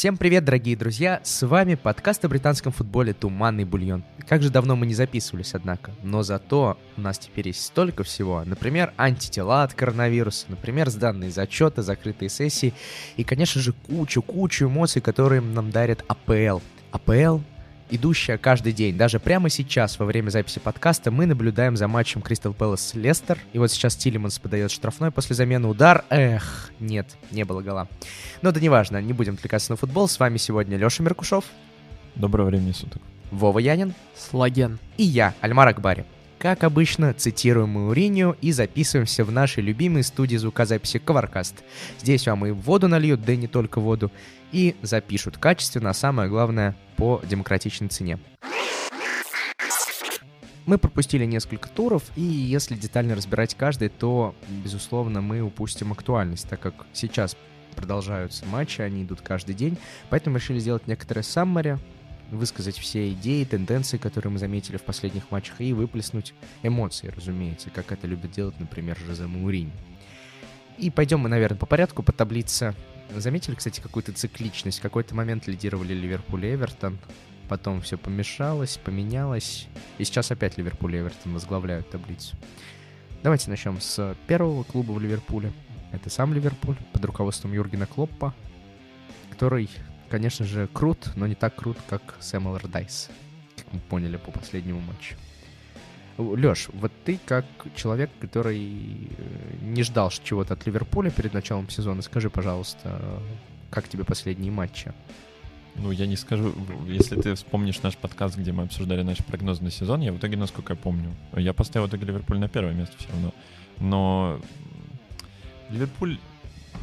Всем привет, дорогие друзья! С вами подкаст о британском футболе «Туманный бульон». Как же давно мы не записывались, однако. Но зато у нас теперь есть столько всего. Например, антитела от коронавируса, например, сданные зачеты, закрытые сессии и, конечно же, кучу-кучу эмоций, которые нам дарит АПЛ. АПЛ идущая каждый день. Даже прямо сейчас, во время записи подкаста, мы наблюдаем за матчем Кристал Пэлас Лестер. И вот сейчас Тилиманс подает штрафной после замены удар. Эх, нет, не было гола. Но да неважно, не будем отвлекаться на футбол. С вами сегодня Леша Меркушев. Доброго времени суток. Вова Янин. Слаген. И я, Альмар Акбари. Как обычно, цитируем Мауринию и записываемся в нашей любимой студии звукозаписи Коваркаст. Здесь вам и воду нальют, да и не только воду, и запишут качественно, а самое главное, по демократичной цене. Мы пропустили несколько туров, и если детально разбирать каждый, то, безусловно, мы упустим актуальность, так как сейчас продолжаются матчи, они идут каждый день, поэтому решили сделать некоторое саммари, высказать все идеи, тенденции, которые мы заметили в последних матчах, и выплеснуть эмоции, разумеется, как это любит делать, например, Жозе Мауринь. И пойдем мы, наверное, по порядку, по таблице. Заметили, кстати, какую-то цикличность? В какой-то момент лидировали Ливерпуль и Эвертон, потом все помешалось, поменялось, и сейчас опять Ливерпуль и Эвертон возглавляют таблицу. Давайте начнем с первого клуба в Ливерпуле. Это сам Ливерпуль под руководством Юргена Клоппа, который конечно же, крут, но не так крут, как Сэм Аллардайс, как мы поняли по последнему матчу. Леш, вот ты как человек, который э, не ждал чего-то от Ливерпуля перед началом сезона, скажи, пожалуйста, как тебе последние матчи? Ну, я не скажу, если ты вспомнишь наш подкаст, где мы обсуждали наш прогноз на сезон, я в итоге, насколько я помню, я поставил в итоге Ливерпуль на первое место все равно. Но Ливерпуль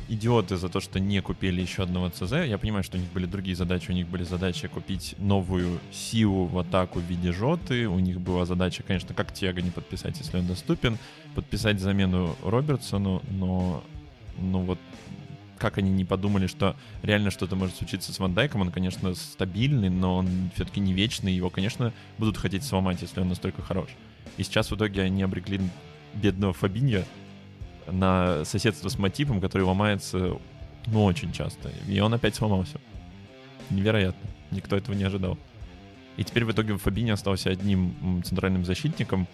идиоты за то, что не купили еще одного ЦЗ. Я понимаю, что у них были другие задачи. У них были задачи купить новую силу в атаку в виде жоты. У них была задача, конечно, как Тиаго не подписать, если он доступен. Подписать замену Робертсону, но ну вот как они не подумали, что реально что-то может случиться с Ван Дайком. Он, конечно, стабильный, но он все-таки не вечный. Его, конечно, будут хотеть сломать, если он настолько хорош. И сейчас в итоге они обрекли бедного Фабинья на соседство с мотивом, который ломается, ну, очень часто. И он опять сломался. Невероятно. Никто этого не ожидал. И теперь в итоге Фабини остался одним центральным защитником,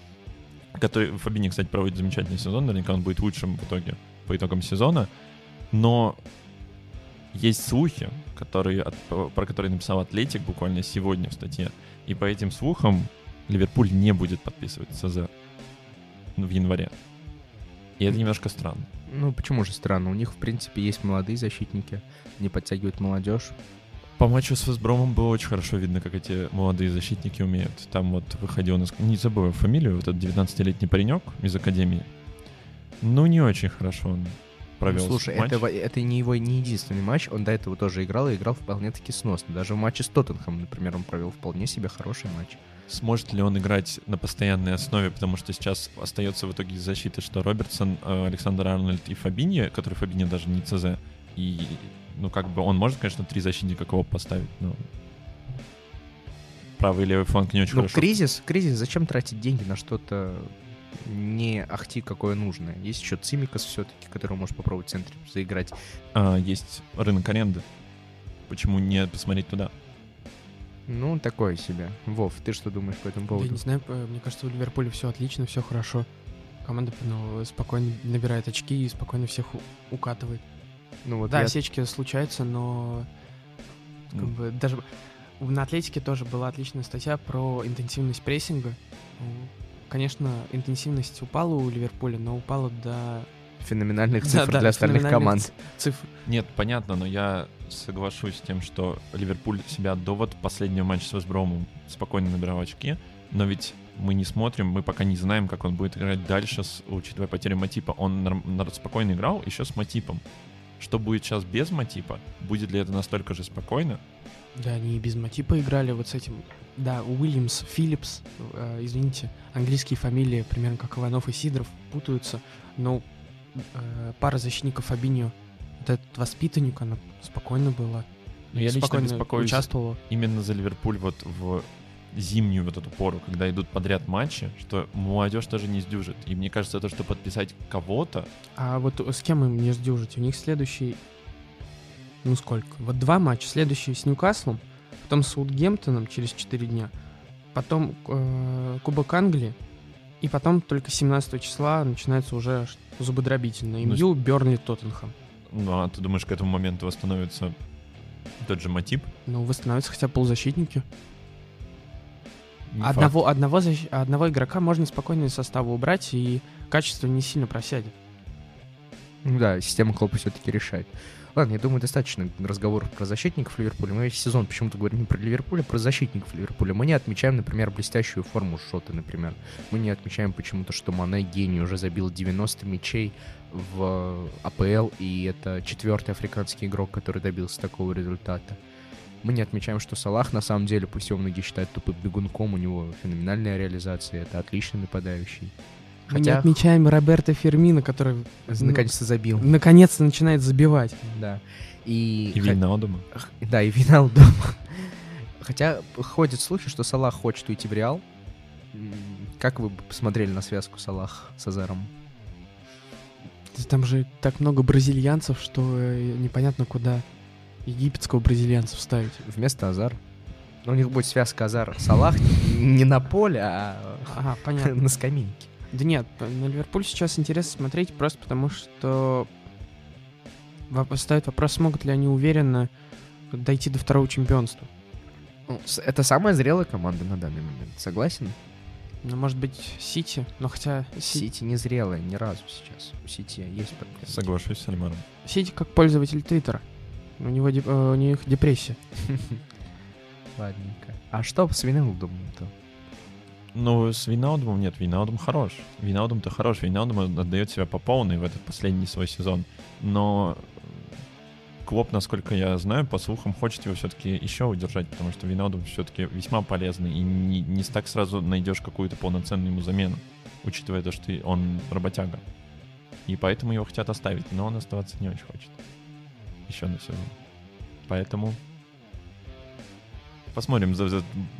который... Фабини, кстати, проводит замечательный сезон, наверняка он будет лучшим в итоге по итогам сезона. Но есть слухи, которые, от, про которые написал Атлетик буквально сегодня в статье. И по этим слухам Ливерпуль не будет подписывать СЗ в январе. И это немножко странно. Ну, почему же странно? У них, в принципе, есть молодые защитники, не подтягивают молодежь. По матчу с Весбромом было очень хорошо видно, как эти молодые защитники умеют. Там вот выходил, не забыл фамилию, вот этот 19-летний паренек из Академии. Ну, не очень хорошо он провел ну, Слушай, матч. Это, это не его не единственный матч, он до этого тоже играл и играл вполне-таки сносно. Даже в матче с Тоттенхэмом, например, он провел вполне себе хороший матч. Сможет ли он играть на постоянной основе, потому что сейчас остается в итоге защиты, что Робертсон, э, Александр Арнольд и Фабинье, который Фабинье даже не ЦЗ, и ну как бы он может, конечно, три защитника кого поставить, но правый и левый фланг не очень ну, хорошо. кризис, кризис, зачем тратить деньги на что-то не ахти какое нужное. Есть еще Цимикас все-таки, который может попробовать в центре заиграть. А, есть рынок аренды. Почему не посмотреть туда? Ну, такое себе. Вов, ты что думаешь по этому поводу? Я не знаю, мне кажется, у Ливерпуля все отлично, все хорошо. Команда ну, спокойно набирает очки и спокойно всех укатывает. Ну, вот да, я... осечки случаются, но как mm. бы, даже на Атлетике тоже была отличная статья про интенсивность прессинга. Конечно, интенсивность упала у Ливерпуля, но упала до феноменальных цифр да, для остальных команд. Цифр. Нет, понятно, но я соглашусь с тем, что Ливерпуль себя до вот последнего матча с Вестбромом спокойно набирал очки, но ведь мы не смотрим, мы пока не знаем, как он будет играть дальше, с, учитывая потерю Матипа. Он спокойно играл еще с Матипом. Что будет сейчас без Матипа? Будет ли это настолько же спокойно? Да, они и без Матипа играли вот с этим. Да, Уильямс, Филлипс, э, извините, английские фамилии, примерно как Иванов и Сидоров, путаются. Но э, пара защитников Фабиньо, этот воспитанник, она спокойно была. Но я лично беспокоюсь участвовала. именно за Ливерпуль вот в зимнюю вот эту пору, когда идут подряд матчи, что молодежь тоже не сдюжит. И мне кажется, то, что подписать кого-то... А вот с кем им не сдюжить? У них следующий ну сколько? Вот два матча. Следующий с Ньюкаслом, потом с Саутгемптоном через 4 дня, потом э, Кубок Англии, и потом только 17 числа начинается уже зубодробительно. МЮ, ну, Бернли, Тоттенхэм. Ну, а ты думаешь, к этому моменту восстановится тот же Матип? Ну, восстановятся хотя бы полузащитники. Не одного, одного, защ... одного игрока можно спокойно из состава убрать, и качество не сильно просядет. Да, система Клопа все-таки решает. Ладно, я думаю, достаточно разговоров про защитников Ливерпуля. Мы весь сезон почему-то говорим не про Ливерпуль, а про защитников Ливерпуля. Мы не отмечаем, например, блестящую форму Шота, например. Мы не отмечаем почему-то, что Мане гений уже забил 90 мячей в АПЛ, и это четвертый африканский игрок, который добился такого результата. Мы не отмечаем, что Салах, на самом деле, пусть его многие считают тупым бегунком, у него феноменальная реализация, это отличный нападающий. Мы Хотя... не отмечаем Роберта Фермина, который наконец-то забил. Наконец-то начинает забивать. Да. И, и Виналдума. Да, и Виналдума. Хотя ходят слухи, что Салах хочет уйти в Реал. Как вы посмотрели на связку Салах с Азаром? Там же так много бразильянцев, что э, непонятно, куда египетского бразильянца вставить. Вместо Азар. Ну, у них будет связка Азар-Салах не на поле, а понятно. на скамейке. Да нет, на Ливерпуль сейчас интересно смотреть просто потому, что стоит вопрос, смогут ли они уверенно дойти до второго чемпионства. Ну, это самая зрелая команда на данный момент, согласен? Ну, может быть, Сити, но хотя... Сити не зрелая ни разу сейчас. У Сити есть проблемы. Соглашусь с Альмаром. Сити как пользователь Твиттера. У него. Э, у них депрессия. Ладненько. А что с Виналдумом-то? Ну, с Виналдумом нет, Виналдум хорош. Виналдум-то хорош, Виналдум отдает себя по полной в этот последний свой сезон. Но Клоп, насколько я знаю, по слухам, хочет его все-таки еще удержать, потому что Винаудум все-таки весьма полезный, и не, не так сразу найдешь какую-то полноценную ему замену, учитывая то, что он работяга. И поэтому его хотят оставить, но он оставаться не очень хочет. Еще на сезон. Поэтому Посмотрим.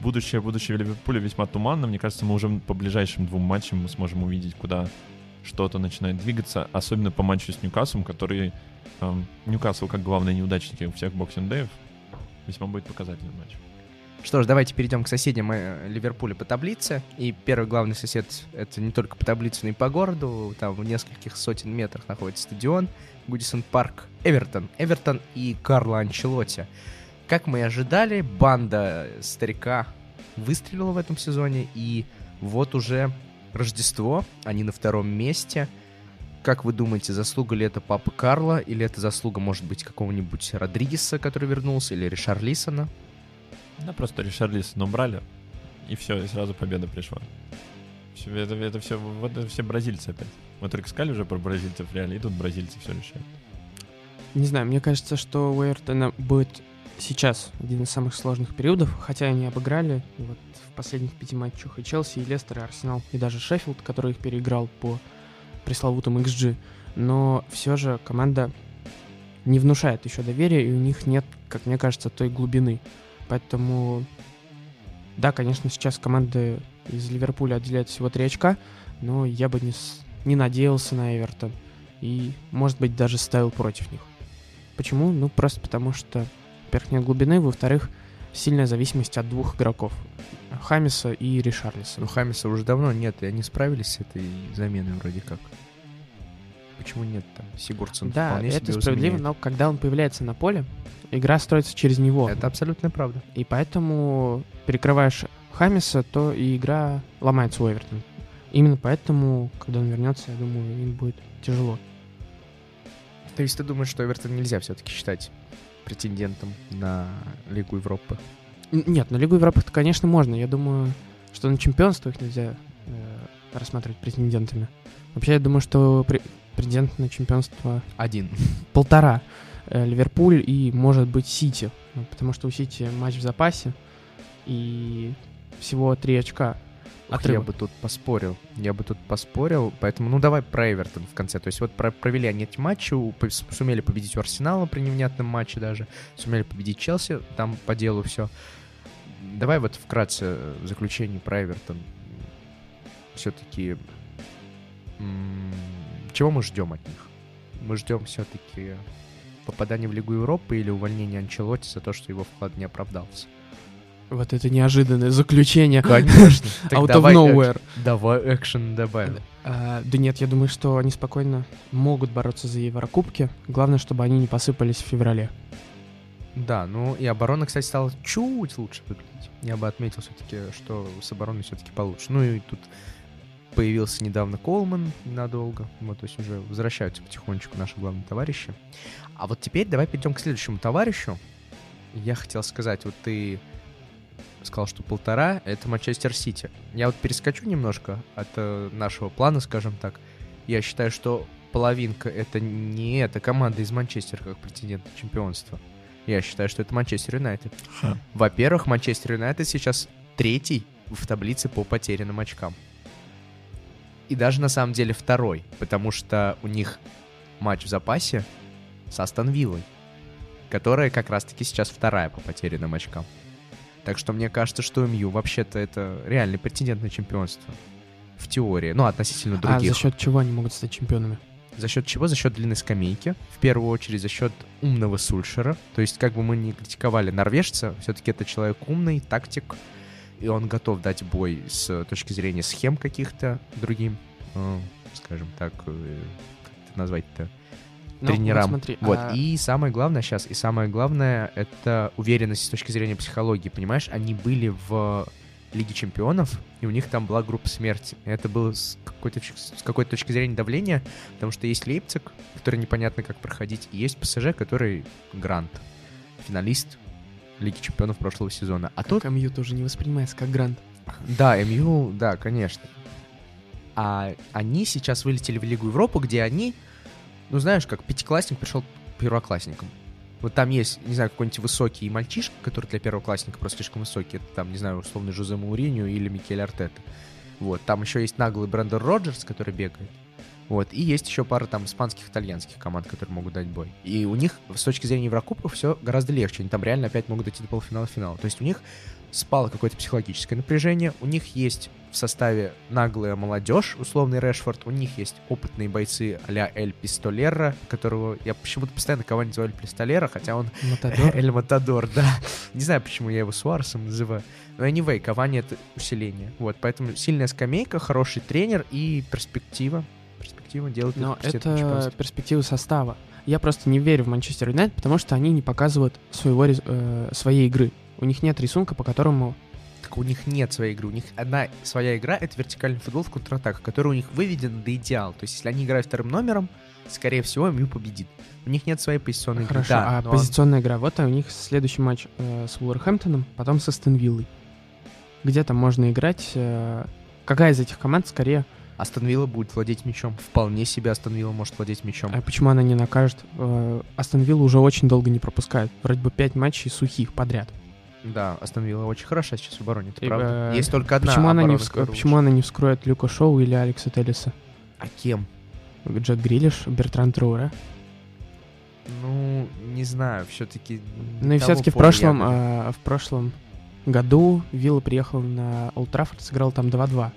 Будущее, будущее Ливерпуля весьма туманно. Мне кажется, мы уже по ближайшим двум матчам мы сможем увидеть, куда что-то начинает двигаться. Особенно по матчу с Ньюкаслом, который... Эм, Ньюкасл, как главный неудачник у всех боксинг-дэев, весьма будет показательный матч. Что ж, давайте перейдем к соседям э, Ливерпуля по таблице. И первый главный сосед — это не только по таблице, но и по городу. Там в нескольких сотен метрах находится стадион Гудисон Парк Эвертон. Эвертон и Карло Анчелотти. Как мы и ожидали, банда старика выстрелила в этом сезоне, и вот уже Рождество, они на втором месте. Как вы думаете, заслуга ли это папы Карла, или это заслуга, может быть, какого-нибудь Родригеса, который вернулся, или Ришарлисона? Да, просто Ришарлисона убрали, и все, и сразу победа пришла. Все, это, это все, вот это все бразильцы опять. Мы только сказали уже про бразильцев реально, и тут бразильцы все решают. Не знаю, мне кажется, что у Эвертона будет сейчас один из самых сложных периодов, хотя они обыграли вот в последних пяти матчах и Челси, и Лестер, и Арсенал, и даже Шеффилд, который их переиграл по пресловутому XG. Но все же команда не внушает еще доверия, и у них нет, как мне кажется, той глубины. Поэтому, да, конечно, сейчас команды из Ливерпуля отделяют всего 3 очка, но я бы не, не надеялся на Эвертон. И, может быть, даже ставил против них. Почему? Ну, просто потому что во-первых, нет глубины, во-вторых, сильная зависимость от двух игроков. Хамиса и Ришарлиса. Ну, Хамиса уже давно нет, и они справились с этой заменой вроде как. Почему нет там? Сигурдсон Да, это справедливо, но когда он появляется на поле, игра строится через него. Это абсолютно правда. И поэтому перекрываешь Хамиса, то и игра ломается у Эвертона. Именно поэтому, когда он вернется, я думаю, им будет тяжело. То есть ты думаешь, что Эвертон нельзя все-таки считать претендентом на Лигу Европы? Нет, на Лигу Европы, конечно, можно. Я думаю, что на чемпионство их нельзя э, рассматривать претендентами. Вообще, я думаю, что при, претендент на чемпионство... Один. Полтора. Э, Ливерпуль и, может быть, Сити. Потому что у Сити матч в запасе. И всего три очка Ох, я бы тут поспорил. Я бы тут поспорил. Поэтому, ну, давай про Эвертон в конце. То есть вот про провели они эти матчи, сумели победить у Арсенала при невнятном матче даже, сумели победить Челси, там по делу все. Давай вот вкратце заключение про Эвертон. Все-таки чего мы ждем от них? Мы ждем все-таки попадание в Лигу Европы или увольнение Анчелотти за то, что его вклад не оправдался. Вот это неожиданное заключение. Конечно. Out of nowhere. Давай экшен добавим. А, да нет, я думаю, что они спокойно могут бороться за Еврокубки. Главное, чтобы они не посыпались в феврале. Да, ну и оборона, кстати, стала чуть лучше выглядеть. Я бы отметил все-таки, что с обороной все-таки получше. Ну и тут появился недавно Колман ненадолго. Вот, то есть уже возвращаются потихонечку наши главные товарищи. А вот теперь давай перейдем к следующему товарищу. Я хотел сказать, вот ты сказал, что полтора — это Манчестер Сити. Я вот перескочу немножко от э, нашего плана, скажем так. Я считаю, что половинка — это не эта команда из Манчестера как претендент на чемпионство. Я считаю, что это Манчестер Юнайтед. Во-первых, Манчестер Юнайтед сейчас третий в таблице по потерянным очкам. И даже на самом деле второй, потому что у них матч в запасе с Астон Виллой, которая как раз-таки сейчас вторая по потерянным очкам. Так что мне кажется, что МЮ вообще-то это реальный претендент на чемпионство. В теории, ну, относительно других. А за счет чего они могут стать чемпионами? За счет чего? За счет длины скамейки. В первую очередь за счет умного Сульшера. То есть, как бы мы ни критиковали норвежца, все-таки это человек умный, тактик, и он готов дать бой с точки зрения схем каких-то другим, э, скажем так, э, как это назвать-то, ну, тренерам. Вот, смотри, вот. А... И самое главное сейчас, и самое главное, это уверенность с точки зрения психологии, понимаешь? Они были в Лиге Чемпионов, и у них там была группа смерти. Это было с какой-то, с какой-то точки зрения давления, потому что есть Лейпциг, который непонятно как проходить, и есть ПСЖ, который Грант, финалист Лиги Чемпионов прошлого сезона. А как тут... МЮ тоже не воспринимается как Грант. Да, МЮ, да, конечно. А они сейчас вылетели в Лигу Европы, где они, ну знаешь, как пятиклассник пришел первоклассником. Вот там есть, не знаю, какой-нибудь высокий мальчишка, который для первоклассника просто слишком высокий. Это там, не знаю, условно, Жозе Мауриньо или Микель Артета. Вот, там еще есть наглый Брэндон Роджерс, который бегает. Вот, и есть еще пара там испанских, итальянских команд, которые могут дать бой. И у них с точки зрения Еврокубков все гораздо легче. Они там реально опять могут дойти до полуфинала финала. То есть у них спало какое-то психологическое напряжение, у них есть в составе наглая молодежь, условный Решфорд, у них есть опытные бойцы а-ля Эль Пистолера, которого я почему-то постоянно кого-нибудь называю Эль Пистолера, хотя он... Матадор? Эль Матадор, да. Не знаю, почему я его Суаресом называю. Но anyway, Кавани — это усиление. Вот, поэтому сильная скамейка, хороший тренер и перспектива. Перспектива делать Но это перспектива состава. Я просто не верю в Манчестер Юнайтед, потому что они не показывают своего, э, своей игры. У них нет рисунка, по которому так у них нет своей игры. У них одна своя игра — это вертикальный футбол в контратаках, который у них выведен до идеала. То есть если они играют вторым номером, скорее всего, МЮ победит. У них нет своей позиционной игры. Хорошо, да, а позиционная игра? Вот у них следующий матч э, с Уолверхэмптоном, потом со Стенвиллой. Где там можно играть? Э, какая из этих команд скорее... Астон Вилла будет владеть мячом. Вполне себе Астон Вилла может владеть мячом. А почему она не накажет? Э, Астон Вилла уже очень долго не пропускает. Вроде бы пять матчей сухих подряд. Да, остановила очень хорошо сейчас в обороне, это и, правда. Э, Есть только одна почему она, не вск... почему она не вскроет Люка Шоу или Алекса Теллиса? А кем? Джек Грилиш, Бертран Труэра. Ну, не знаю, все-таки... Ну и все-таки в прошлом, э, в прошлом году Вилла приехал на Олд Траффорд, сыграл там 2-2.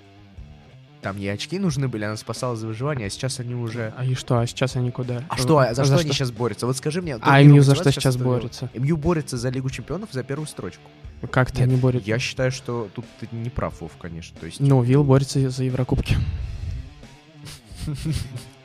Там ей очки нужны были, она спасала за выживание, а сейчас они уже... А и что, а сейчас они куда? А что, а за, за что, что они сейчас борются? Вот скажи мне... А МЮ за что сейчас борются? МЮ борется за Лигу Чемпионов за первую строчку. Как-то они борются? Я считаю, что тут ты не прав, Вов, конечно. То есть... Ну, Вилл борется за Еврокубки.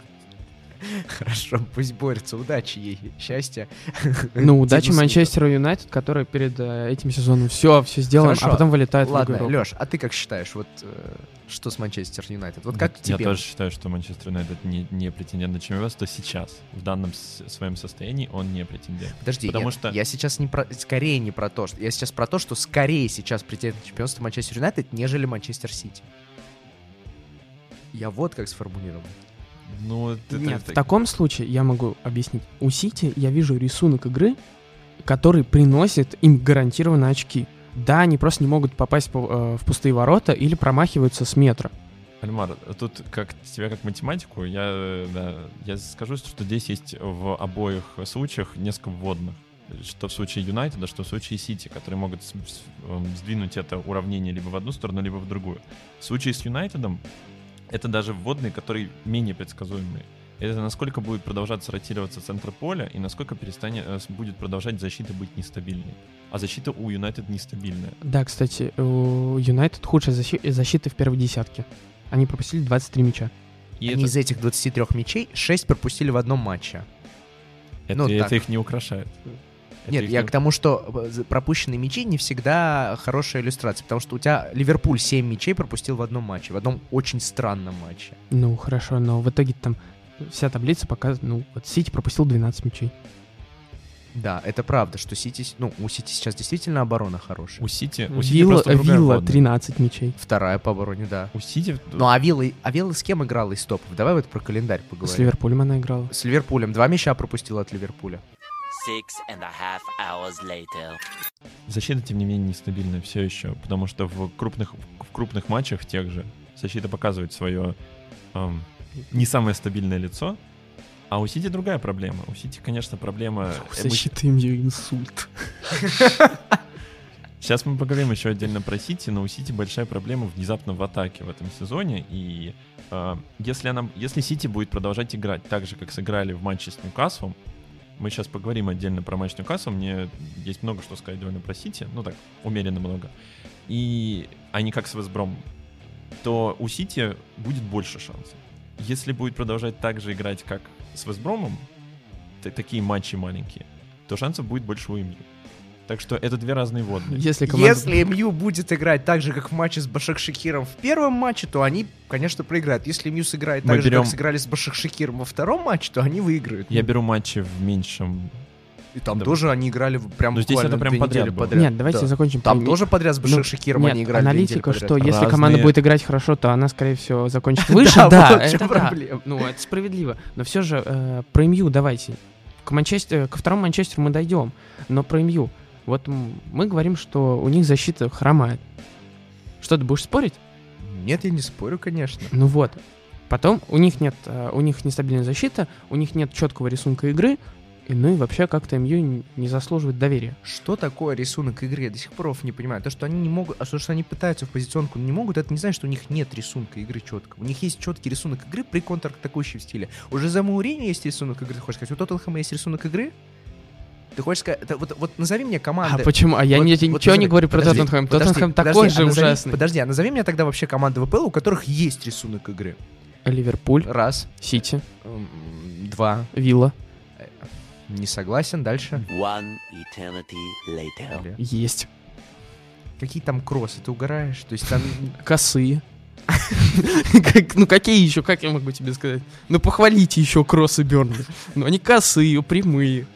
Хорошо, пусть борется. Удачи ей, счастья. Ну, удачи Манчестеру Юнайтед, который перед э, этим сезоном все, все сделал, а потом вылетает Ладно, в Леш, а ты как считаешь, вот э, что с Манчестер Юнайтед? Вот как Я тебе? тоже считаю, что Манчестер Юнайтед не, не претендент на чемпионство сейчас. В данном своем состоянии он не претендент. Подожди, потому нет, что... я сейчас не про... скорее не про то, что... Я сейчас про то, что скорее сейчас претендент на чемпионство Манчестер Юнайтед, нежели Манчестер Сити. Я вот как сформулировал. Ну, это, Нет, это... в таком случае я могу объяснить. У Сити я вижу рисунок игры, который приносит им гарантированно очки. Да, они просто не могут попасть по, э, в пустые ворота или промахиваются с метра. Альмар, тут как тебя как математику, я, да, я скажу, что здесь есть в обоих случаях несколько вводных. Что в случае Юнайтеда, что в случае Сити, которые могут эм, сдвинуть это уравнение либо в одну сторону, либо в другую. В случае с Юнайтедом это даже вводные, которые менее предсказуемые. это насколько будет продолжаться ротироваться центр поля и насколько перестанет, э, будет продолжать защита быть нестабильной. А защита у Юнайтед нестабильная. Да, кстати, у Юнайтед худшая защи- защита в первой десятке. Они пропустили 23 мяча. И Они это... из этих 23 мячей 6 пропустили в одном матче. Это, ну, это их не украшает. Нет, я к тому, что э, пропущенные мячи не всегда хорошая иллюстрация, потому что у тебя Ливерпуль 7 мячей пропустил в одном матче, в одном очень странном матче. Ну, хорошо, но в итоге там вся таблица показывает, ну, вот Сити пропустил 12 мячей. Да, это правда, что Сити, ну, у Сити сейчас действительно оборона хорошая. У Сити, у Сити Вилла, Вилла 13 мячей. Вторая по обороне, да. У Сити... Ну, а Вилла, а Вилла с кем играла из топов? Давай вот про календарь поговорим. С Ливерпулем она играла. С Ливерпулем. Два мяча пропустила от Ливерпуля. Защита, тем не менее, нестабильная все еще, потому что в крупных, в крупных матчах тех же защита показывает свое эм, не самое стабильное лицо, а у Сити другая проблема. У Сити, конечно, проблема... Защиты им ее инсульт. Сейчас мы поговорим еще отдельно про Сити, но у Сити большая проблема внезапно в атаке в этом сезоне. И э, если, она, если Сити будет продолжать играть так же, как сыграли в матче с Ньюкаслом, мы сейчас поговорим отдельно про матч Ньюкасл, мне есть много что сказать довольно про Сити, ну так, умеренно много. И они как с Весбром, то у Сити будет больше шансов если будет продолжать так же играть, как с Вестбромом, такие матчи маленькие, то шансов будет больше у МЮ. Так что это две разные водные. Если, команда... Если МЮ будет играть так же, как в матче с Башак Шакиром в первом матче, то они, конечно, проиграют. Если МЮ сыграет так Мы же, берем... как сыграли с Башак Шакиром во втором матче, то они выиграют. Я беру матчи в меньшем и там да. тоже они играли прям Но здесь это прям подряд, подряд. Нет, давайте да. закончим. Там тоже подряд с Башир ну, они играли аналитика, что если Разные... команда будет играть хорошо, то она, скорее всего, закончит выше. Да, это проблема. Ну, это справедливо. Но все же э, про МЮ давайте. К Манчестер, ко второму Манчестеру мы дойдем. Но про МЮ. Вот мы говорим, что у них защита хромает. Что, ты будешь спорить? Нет, я не спорю, конечно. Ну вот. Потом у них нет, э, у них нестабильная защита, у них нет четкого рисунка игры, и, ну и вообще как-то МЮ не заслуживает доверия. Что такое рисунок игры? Я до сих пор не понимаю. То, что они не могут, а то, что они пытаются в позиционку, но не могут, это не значит, что у них нет рисунка игры четкого. У них есть четкий рисунок игры при контратакующем стиле. Уже за Маурини есть рисунок игры, ты хочешь сказать, у Тоттенхэма есть рисунок игры? Ты хочешь сказать, это, вот, вот назови мне команду. А почему? А я вот, не, вот, ничего назови, не говорю про Тоттенхэм. Тоттенхэм такой же а назови, ужасный. Подожди, а назови мне тогда вообще команды ВПЛ, у которых есть рисунок игры. Ливерпуль. Раз. Сити. Два. Вилла. Не согласен, дальше. One eternity later. Есть. Какие там кроссы, ты угораешь? То есть там... Косые. Ну какие еще, как я могу тебе сказать? Ну похвалите еще кроссы Бернли. Ну они косые, прямые.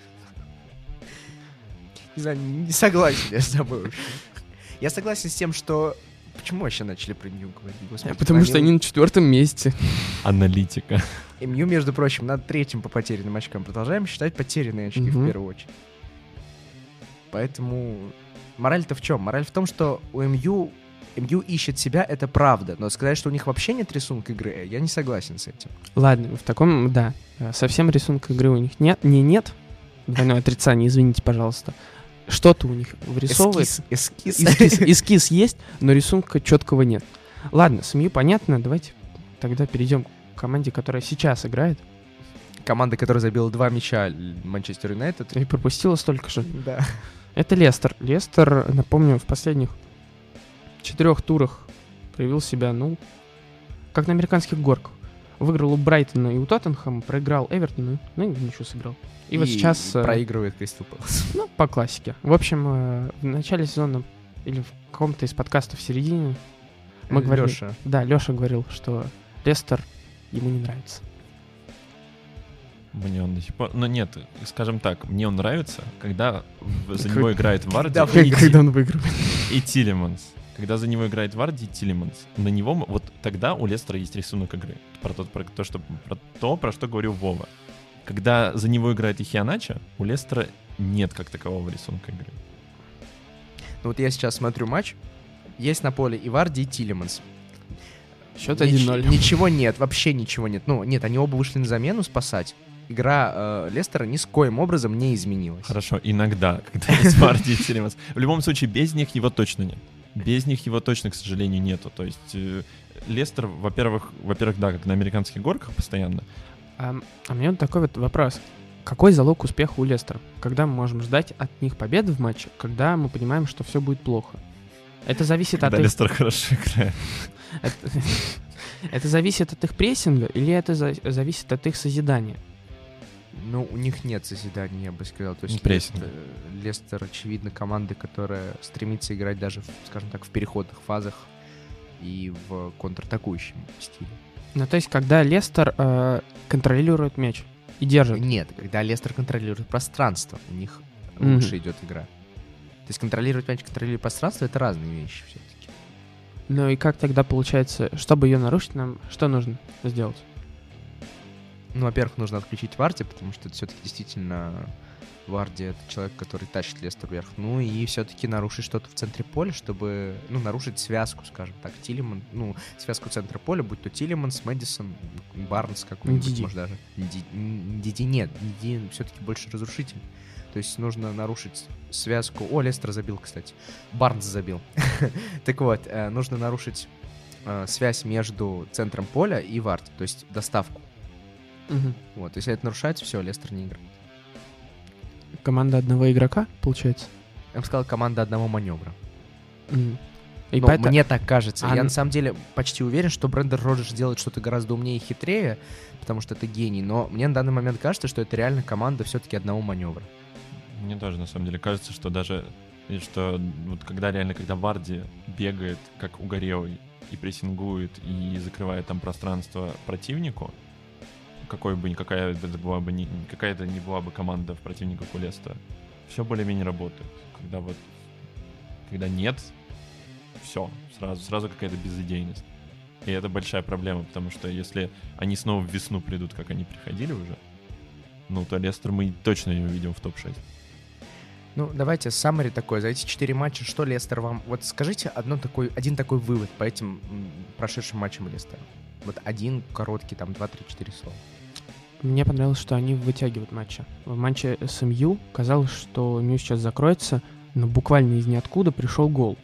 Не знаю, не согласен я с тобой вообще. Я согласен с тем, что Почему вообще начали про Мью говорить? Господи, Потому что они на четвертом месте. Аналитика. И Мью, между прочим, над третьим по потерянным очкам. Продолжаем считать потерянные очки в первую очередь. Поэтому мораль-то в чем? Мораль в том, что у МЮ МЮ ищет себя, это правда. Но сказать, что у них вообще нет рисунка игры, я не согласен с этим. Ладно, в таком, да. Совсем рисунка игры у них нет. Не нет. Двойное отрицание, извините, пожалуйста что-то у них вырисовывает. Эскиз, эскиз. эскиз. Эскиз есть, но рисунка четкого нет. Ладно, СМИ понятно, давайте тогда перейдем к команде, которая сейчас играет. Команда, которая забила два мяча Манчестер Юнайтед. И пропустила столько же. Да. Это Лестер. Лестер, напомню, в последних четырех турах проявил себя, ну, как на американских горках. Выиграл у Брайтона и у Тоттенхэма, проиграл Эвертону, ну и ничего сыграл. И, и вот сейчас... Э, проигрывает Кристал Пэлас. Ну, по классике. В общем, э, в начале сезона или в каком-то из подкастов в середине мы говорили... Леша. Да, Леша говорил, что Лестер ему не нравится. Мне он до сих пор... Ну нет, скажем так, мне он нравится, когда за него играет Варди да, и когда он выигрывает. И Тилеманс. Когда за него играет Варди и Тилеманс. На него... Вот тогда у Лестера есть рисунок игры. Про то, про то, что, про то, про что говорил Вова. Когда за него играет Ихианача, у Лестера нет как такового рисунка игры. Ну вот я сейчас смотрю матч. Есть на поле и Варди, и Тилеманс. Счет 1-0. Ничего нет, вообще ничего нет. Ну, нет, они оба вышли на замену спасать. Игра э, Лестера ни с коим образом не изменилась. Хорошо, иногда, когда есть Варди и Тилеманс. В любом случае, без них его точно нет. Без них его точно, к сожалению, нету. То есть э, Лестер, во-первых, во-первых, да, как на американских горках постоянно, А, а мне вот такой вот вопрос. Какой залог успеха у Лестера? Когда мы можем ждать от них победы в матче, когда мы понимаем, что все будет плохо? Это зависит Когда от Лестер их... хорошо играет. Это... зависит от их прессинга или это за... зависит от их созидания? Ну, у них нет созидания, я бы сказал. То есть Прессинг. Лестер, Лестер, очевидно, команда, которая стремится играть даже, скажем так, в переходных фазах и в контратакующем стиле. Ну, то есть, когда Лестер э, контролирует мяч и держит. Нет, когда Лестер контролирует пространство, у них mm-hmm. лучше идет игра. То есть контролировать мяч, контролировать пространство — это разные вещи все-таки. Ну и как тогда получается, чтобы ее нарушить, нам что нужно сделать? Ну, во-первых, нужно отключить Варди, потому что это все-таки действительно Варди — это человек, который тащит Лестер вверх. Ну и все-таки нарушить что-то в центре поля, чтобы, ну, нарушить связку, скажем так, Тилиман, ну, связку центра поля, будь то Тилиманс, Мэдисон, Барнс какой-нибудь, Диди. может даже. Диди нет, Диди все-таки больше разрушитель. То есть нужно нарушить связку... О, Лестер забил, кстати. Барнс забил. так вот, э, нужно нарушить э, связь между центром поля и Варди, то есть доставку. Угу. Вот, если это нарушается, все, Лестер не играет. Команда одного игрока, получается? Я бы сказал, команда одного маневра. Mm. И ну, поэтому... Мне так кажется. А... Я на самом деле почти уверен, что Брендер Роджерс делает что-то гораздо умнее и хитрее, потому что это гений. Но мне на данный момент кажется, что это реально команда все-таки одного маневра. Мне тоже на самом деле кажется, что даже и что вот когда реально, когда Варди бегает как угорелый и прессингует и закрывает там пространство противнику, какой бы никакая это была бы ни, какая это не была бы команда в противниках у Лестера, все более-менее работает. Когда вот когда нет, все, сразу, сразу какая-то безыдейность. И это большая проблема, потому что если они снова в весну придут, как они приходили уже, ну, то Лестер мы точно не увидим в топ-6. Ну, давайте саммари такой. За эти четыре матча что Лестер вам... Вот скажите одно такой, один такой вывод по этим прошедшим матчам Лестера. Вот один короткий, там, два, три, четыре слова. Мне понравилось, что они вытягивают матчи. В матче с МЮ казалось, что МЮ сейчас закроется, но буквально из ниоткуда пришел гол.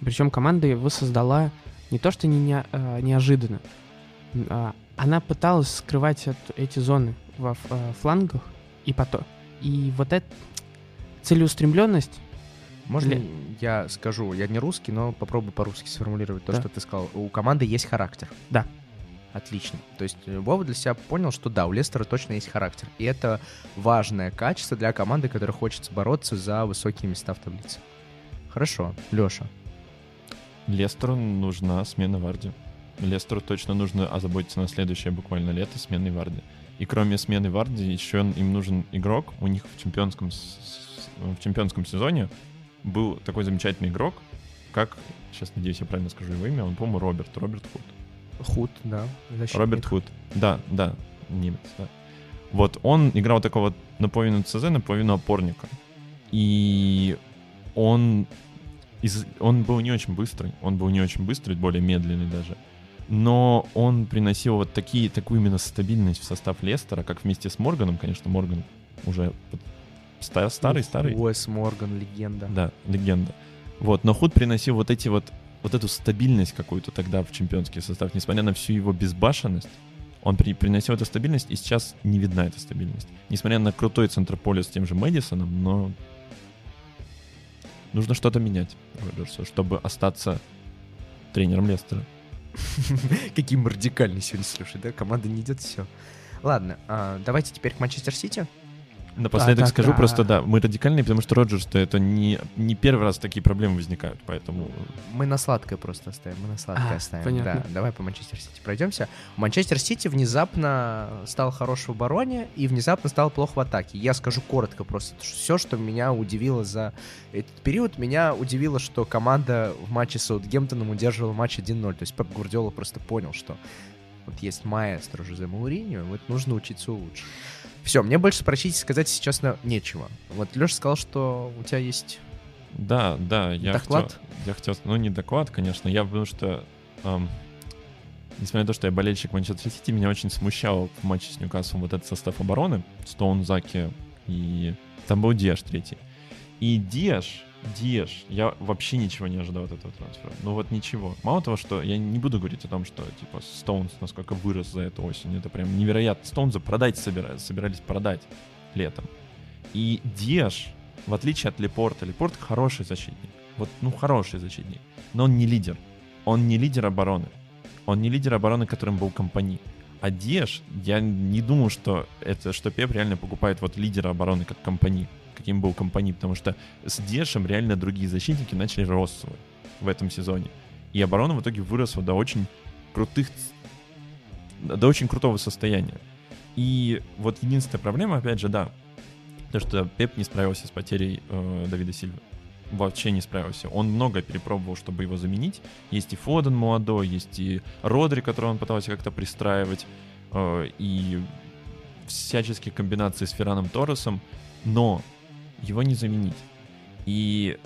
Причем команда его создала не то, что не, не, а, неожиданно. А, она пыталась скрывать от, эти зоны во а, флангах, и потом... И вот это целеустремленность. Можно Для... я скажу, я не русский, но попробую по-русски сформулировать то, да. что ты сказал. У команды есть характер. Да. Отлично. То есть Вова для себя понял, что да, у Лестера точно есть характер. И это важное качество для команды, которая хочет бороться за высокие места в таблице. Хорошо. Леша. Лестеру нужна смена Варди. Лестеру точно нужно озаботиться на следующее буквально лето сменой Варди. И кроме смены Варди еще им нужен игрок. У них в чемпионском, в чемпионском сезоне был такой замечательный игрок, как, сейчас надеюсь, я правильно скажу его имя, он, по-моему, Роберт, Роберт Худ. Худ, да. Защитник. Роберт Худ, да, да, немец, да. Вот, он играл такого наполовину ЦЗ, наполовину опорника. И он, из, он был не очень быстрый, он был не очень быстрый, более медленный даже. Но он приносил вот такие, такую именно стабильность в состав Лестера, как вместе с Морганом, конечно, Морган уже старый-старый. Уэс Морган, легенда. Да, легенда. Вот, но Худ приносил вот эти вот вот эту стабильность какую-то тогда в чемпионский состав, несмотря на всю его безбашенность, он при, приносил эту стабильность, и сейчас не видна эта стабильность. Несмотря на крутой центр поля с тем же Мэдисоном, но нужно что-то менять Роджерсу, чтобы остаться тренером Лестера. Какие мы радикальные сегодня, слушай, да? Команда не идет, все. Ладно, а, давайте теперь к Манчестер Сити. Напоследок а, скажу да. просто, да, мы радикальные, потому что Роджерс-то это не, не первый раз такие проблемы возникают, поэтому... Мы на сладкое просто оставим, мы на сладкое а, оставим. Понятно. Да, давай по Манчестер Сити пройдемся. Манчестер Сити внезапно стал хорош в обороне и внезапно стал плохо в атаке. Я скажу коротко просто. Все, что меня удивило за этот период, меня удивило, что команда в матче с Саутгемптоном удерживала матч 1-0. То есть Пеп Гвардиола просто понял, что вот есть маэстро Жозе Мауриньо, вот нужно учиться лучше. Все, мне больше спросить и сказать сейчас на... нечего. Вот Леша сказал, что у тебя есть... Да, да, я доклад? хотел, я хотел, ну не доклад, конечно, я потому что, эм, несмотря на то, что я болельщик Манчестер Сити, меня очень смущал в матче с Ньюкаслом вот этот состав обороны, Стоун, Заки и там был Диаш третий. И Диаш Диеш, я вообще ничего не ожидал от этого трансфера. Ну вот ничего. Мало того, что я не буду говорить о том, что типа Стоунс насколько вырос за эту осень. Это прям невероятно. Стоунза продать собира... собирались продать летом. И Диеш, в отличие от Лепорта, Лепорт хороший защитник. Вот, ну, хороший защитник. Но он не лидер. Он не лидер обороны. Он не лидер обороны, которым был компании. А Диеш, я не думаю, что это, что Пеп реально покупает вот лидера обороны как компании каким был компании, потому что с Дешем реально другие защитники начали россовать в этом сезоне. И оборона в итоге выросла до очень крутых, до очень крутого состояния. И вот единственная проблема, опять же, да, то, что Пеп не справился с потерей э, Давида Сильвы. Вообще не справился. Он много перепробовал, чтобы его заменить. Есть и Фоден молодой, есть и Родри, которого он пытался как-то пристраивать, э, и всяческие комбинации с Ферраном Торресом. Но его не заменить. И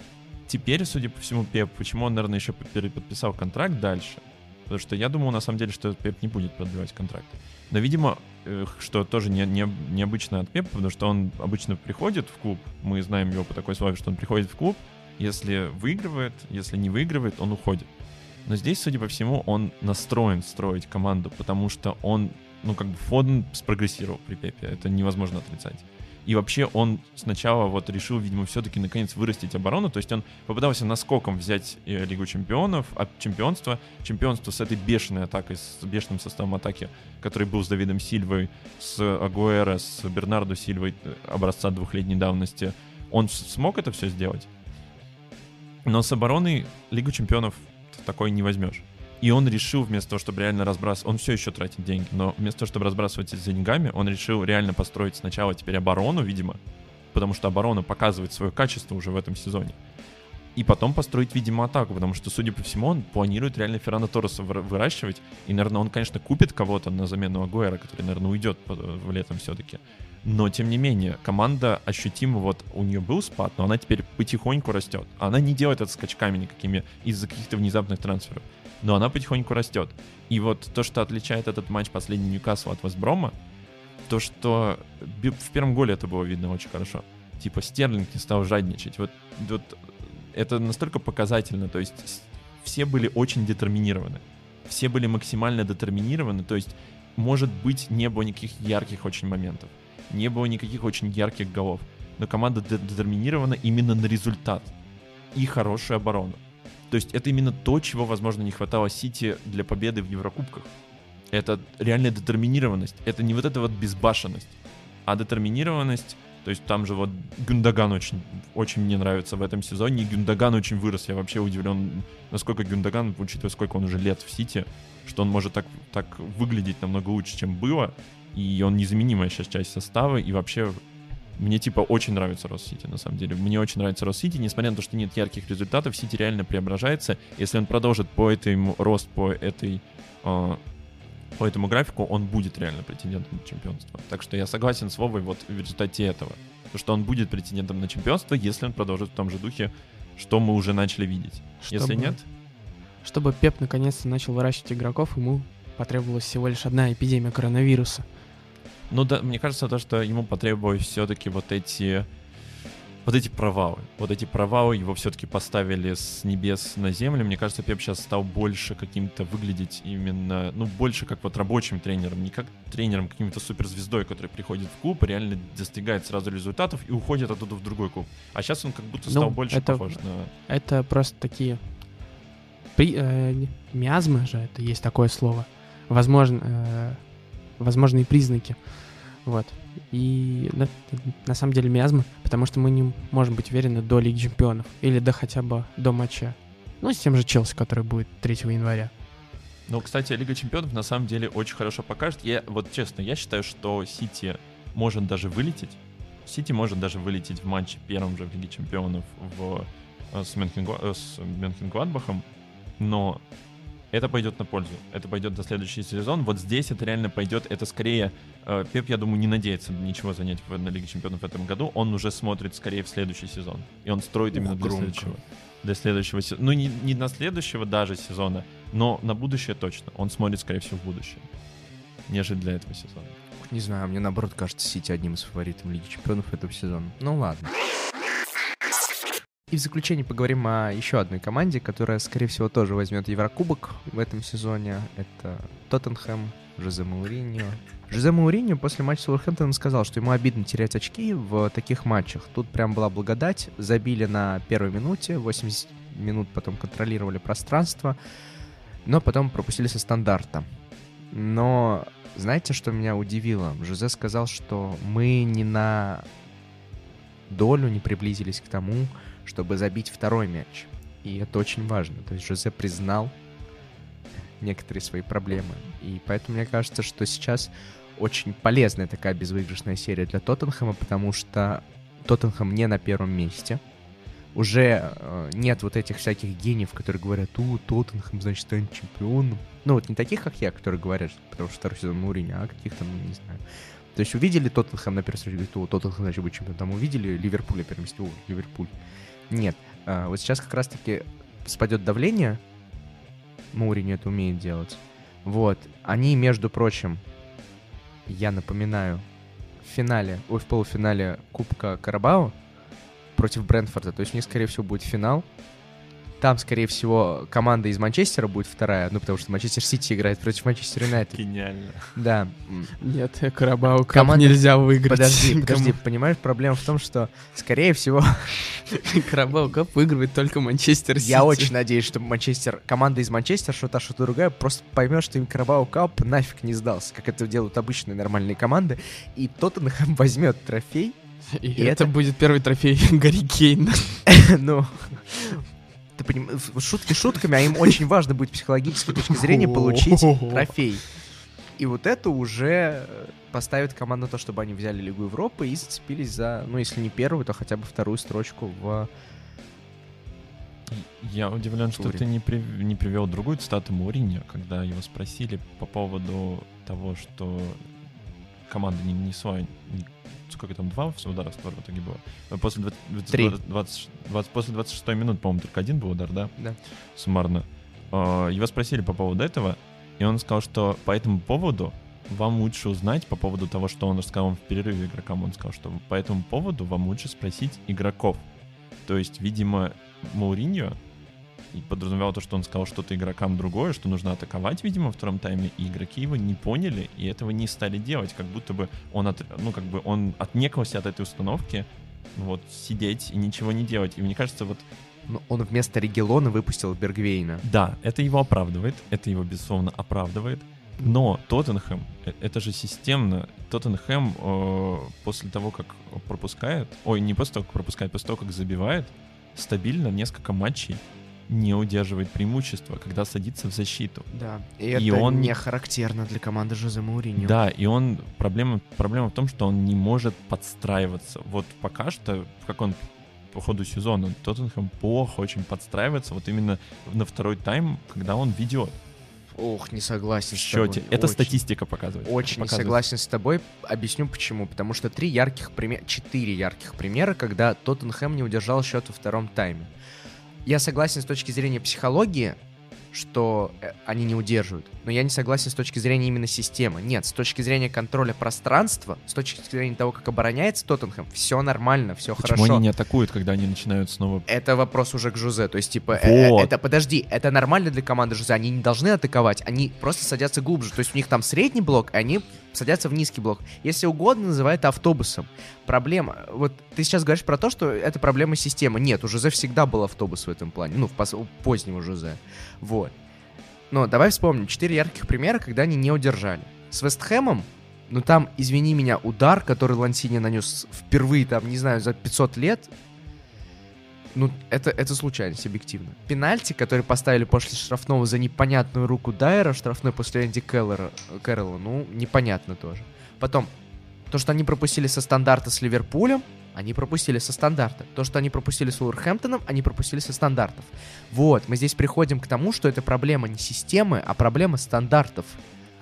теперь, судя по всему, Пеп, почему он, наверное, еще переподписал контракт дальше? Потому что я думал, на самом деле, что Пеп не будет продлевать контракт. Но, видимо, что тоже не, не, необычно от Пепа, потому что он обычно приходит в клуб, мы знаем его по такой слове, что он приходит в клуб, если выигрывает, если не выигрывает, он уходит. Но здесь, судя по всему, он настроен строить команду, потому что он, ну, как бы Фоден спрогрессировал при Пепе, это невозможно отрицать. И вообще он сначала вот решил, видимо, все-таки наконец вырастить оборону. То есть он попытался наскоком взять э, Лигу чемпионов, а чемпионство, чемпионство с этой бешеной атакой, с бешеным составом атаки, который был с Давидом Сильвой, с Агуэро, с Бернардо Сильвой э, образца двухлетней давности. Он смог это все сделать. Но с обороной Лигу чемпионов такой не возьмешь. И он решил, вместо того, чтобы реально разбрасывать, он все еще тратит деньги, но вместо того, чтобы разбрасывать эти деньгами, он решил реально построить сначала теперь оборону, видимо, потому что оборона показывает свое качество уже в этом сезоне. И потом построить, видимо, атаку, потому что, судя по всему, он планирует реально Феррана Торреса выращивать. И, наверное, он, конечно, купит кого-то на замену Агуэра, который, наверное, уйдет в летом все-таки. Но, тем не менее, команда ощутимо, вот у нее был спад, но она теперь потихоньку растет. Она не делает это скачками никакими из-за каких-то внезапных трансферов но она потихоньку растет. И вот то, что отличает этот матч последний Ньюкасл от Вестброма, то, что в первом голе это было видно очень хорошо. Типа Стерлинг не стал жадничать. Вот, вот это настолько показательно. То есть все были очень детерминированы. Все были максимально детерминированы. То есть, может быть, не было никаких ярких очень моментов. Не было никаких очень ярких голов. Но команда детерминирована именно на результат и хорошую оборону. То есть это именно то, чего, возможно, не хватало Сити для победы в Еврокубках. Это реальная детерминированность. Это не вот эта вот безбашенность, а детерминированность. То есть там же вот Гюндаган очень, очень мне нравится в этом сезоне. И Гюндаган очень вырос. Я вообще удивлен, насколько Гюндаган, учитывая, сколько он уже лет в Сити, что он может так, так выглядеть намного лучше, чем было. И он незаменимая сейчас часть состава. И вообще мне, типа, очень нравится Россити, на самом деле. Мне очень нравится Россити, несмотря на то, что нет ярких результатов, Сити реально преображается. Если он продолжит по этому рост, по этой э, по этому графику, он будет реально претендентом на чемпионство. Так что я согласен с Вовой вот в результате этого. То, что он будет претендентом на чемпионство, если он продолжит в том же духе, что мы уже начали видеть. Чтобы, если нет... Чтобы Пеп наконец-то начал выращивать игроков, ему потребовалась всего лишь одна эпидемия коронавируса. Ну да, мне кажется, то, что ему потребовалось все-таки вот эти вот эти провалы. Вот эти провалы его все-таки поставили с небес на землю. Мне кажется, Пеп сейчас стал больше каким-то выглядеть именно, ну, больше как вот рабочим тренером, не как тренером, каким-то суперзвездой, который приходит в клуб, реально достигает сразу результатов и уходит оттуда в другой клуб. А сейчас он как будто стал ну, больше это, похож на... Это просто такие при, э, миазмы же, это есть такое слово. Возможно, э, возможные признаки. Вот. И на, на самом деле миазмы, потому что мы не можем быть уверены до Лиги Чемпионов или до хотя бы до матча. Ну, с тем же Челси, который будет 3 января. Ну, кстати, Лига Чемпионов на самом деле очень хорошо покажет. Я, вот честно, я считаю, что Сити может даже вылететь. Сити может даже вылететь в матче первом же в Лиге Чемпионов в, э, с, Мюнхенгладбахом, но это пойдет на пользу. Это пойдет до следующий сезон. Вот здесь это реально пойдет. Это скорее... Э, Пеп, я думаю, не надеется ничего занять в, на Лиге Чемпионов в этом году. Он уже смотрит скорее в следующий сезон. И он строит Ух, именно для следующего. Для следующего сезона. Ну, не, не на следующего даже сезона, но на будущее точно. Он смотрит, скорее всего, в будущее. Нежели для этого сезона. Не знаю, мне наоборот кажется Сити одним из фаворитов Лиги Чемпионов этого сезона. Ну ладно. И в заключение поговорим о еще одной команде, которая, скорее всего, тоже возьмет Еврокубок в этом сезоне. Это Тоттенхэм, Жозе Мауриньо. Жозе Мауриньо после матча с Уорхэмптоном сказал, что ему обидно терять очки в таких матчах. Тут прям была благодать. Забили на первой минуте, 80 минут потом контролировали пространство, но потом пропустили со стандарта. Но знаете, что меня удивило? Жозе сказал, что мы не на долю не приблизились к тому, чтобы забить второй мяч. И это очень важно. То есть Жозе признал некоторые свои проблемы. И поэтому мне кажется, что сейчас очень полезная такая безвыигрышная серия для Тоттенхэма, потому что Тоттенхэм не на первом месте. Уже э, нет вот этих всяких гениев, которые говорят, у, Тоттенхэм, значит, станет чемпионом. Ну, вот не таких, как я, которые говорят, потому что второй сезон Мурини, а каких-то, ну, не знаю. То есть увидели Тоттенхэм на первой встрече, говорят, о, Тоттенхэм, значит, будет чемпионом. Там увидели Ливерпуль на первом месте, о, Ливерпуль. Нет. А, вот сейчас как раз-таки спадет давление. Маурини это умеет делать. Вот. Они, между прочим, я напоминаю, в финале, ой, в полуфинале Кубка Карабао против Брэнфорда. То есть у них, скорее всего, будет финал. Там, скорее всего, команда из Манчестера будет вторая, ну, потому что Манчестер Сити играет против Манчестер Юнайтед. Гениально. Да. Нет, Карабау Команда... нельзя выиграть. Подожди, подожди, понимаешь, проблема в том, что, скорее всего... Карабау Кап выигрывает только Манчестер Сити. Я очень надеюсь, что Манчестер, команда из Манчестера, что та, что другая, просто поймет, что им Карабау Кап нафиг не сдался, как это делают обычные нормальные команды, и Тоттенхэм возьмет трофей, и, и это, это будет первый трофей Гарри Кейна. ну, ты понимаешь, шутки шутками, а им очень важно быть психологической точки зрения получить трофей. И вот это уже э, поставит команду на то, чтобы они взяли Лигу Европы и зацепились за, ну, если не первую, то хотя бы вторую строчку в я удивлен, что ты не, при, не привел другую цитату Мourinho, когда его спросили по поводу того, что команда не несла сколько там, два удара в в итоге было? После 20, 20, 20, 20, после 26 минут, по-моему, только один был удар, да? Да. Суммарно. А, его спросили по поводу этого, и он сказал, что по этому поводу вам лучше узнать по поводу того, что он рассказал в перерыве игрокам. Он сказал, что по этому поводу вам лучше спросить игроков. То есть, видимо, Мауриньо и подразумевал то, что он сказал что-то игрокам другое, что нужно атаковать, видимо, во втором тайме, и игроки его не поняли и этого не стали делать, как будто бы он, от, ну, как бы он отнекался от этой установки, вот, сидеть и ничего не делать. И мне кажется, вот но он вместо Регелона выпустил Бергвейна. Да, это его оправдывает, это его, безусловно, оправдывает. Но Тоттенхэм, э, это же системно. Тоттенхэм э, после того, как пропускает, ой, не после того, как пропускает, после того, как забивает, стабильно несколько матчей не удерживает преимущество, когда садится в защиту. Да, и, и это он... не характерно для команды Жозе Мауриньо. Да, и он... Проблема, проблема в том, что он не может подстраиваться. Вот пока что, как он по ходу сезона, Тоттенхэм плохо очень подстраивается вот именно на второй тайм, когда он ведет. Ох, не согласен в счете. с тобой. Это очень, статистика показывает. Очень показывает. не согласен с тобой. Объясню почему. Потому что три ярких примера, четыре ярких примера, когда Тоттенхэм не удержал счет во втором тайме я согласен с точки зрения психологии, что э, они не удерживают. Но я не согласен с точки зрения именно системы. Нет, с точки зрения контроля пространства, с точки зрения того, как обороняется Тоттенхэм, все нормально, все Почему хорошо. они не атакуют, когда они начинают снова... Это вопрос уже к Жузе. То есть, типа, э, вот. это, подожди, это нормально для команды Жузе. Они не должны атаковать, они просто садятся глубже. То есть у них там средний блок, и они садятся в низкий блок. Если угодно, называй это автобусом. Проблема... Вот ты сейчас говоришь про то, что это проблема системы. Нет, у Жозе всегда был автобус в этом плане. Ну, в пос... у позднего Жозе. Вот. Но давай вспомним. Четыре ярких примера, когда они не удержали. С Вестхэмом ну там, извини меня, удар, который Лансини нанес впервые, там, не знаю, за 500 лет, ну, это, это случайность, объективно. Пенальти, который поставили после штрафного за непонятную руку Дайера, штрафной после Энди Келлера, Кэрролла, ну, непонятно тоже. Потом, то, что они пропустили со стандарта с Ливерпулем, они пропустили со стандарта. То, что они пропустили с Уорхэмптоном, они пропустили со стандартов. Вот, мы здесь приходим к тому, что это проблема не системы, а проблема стандартов.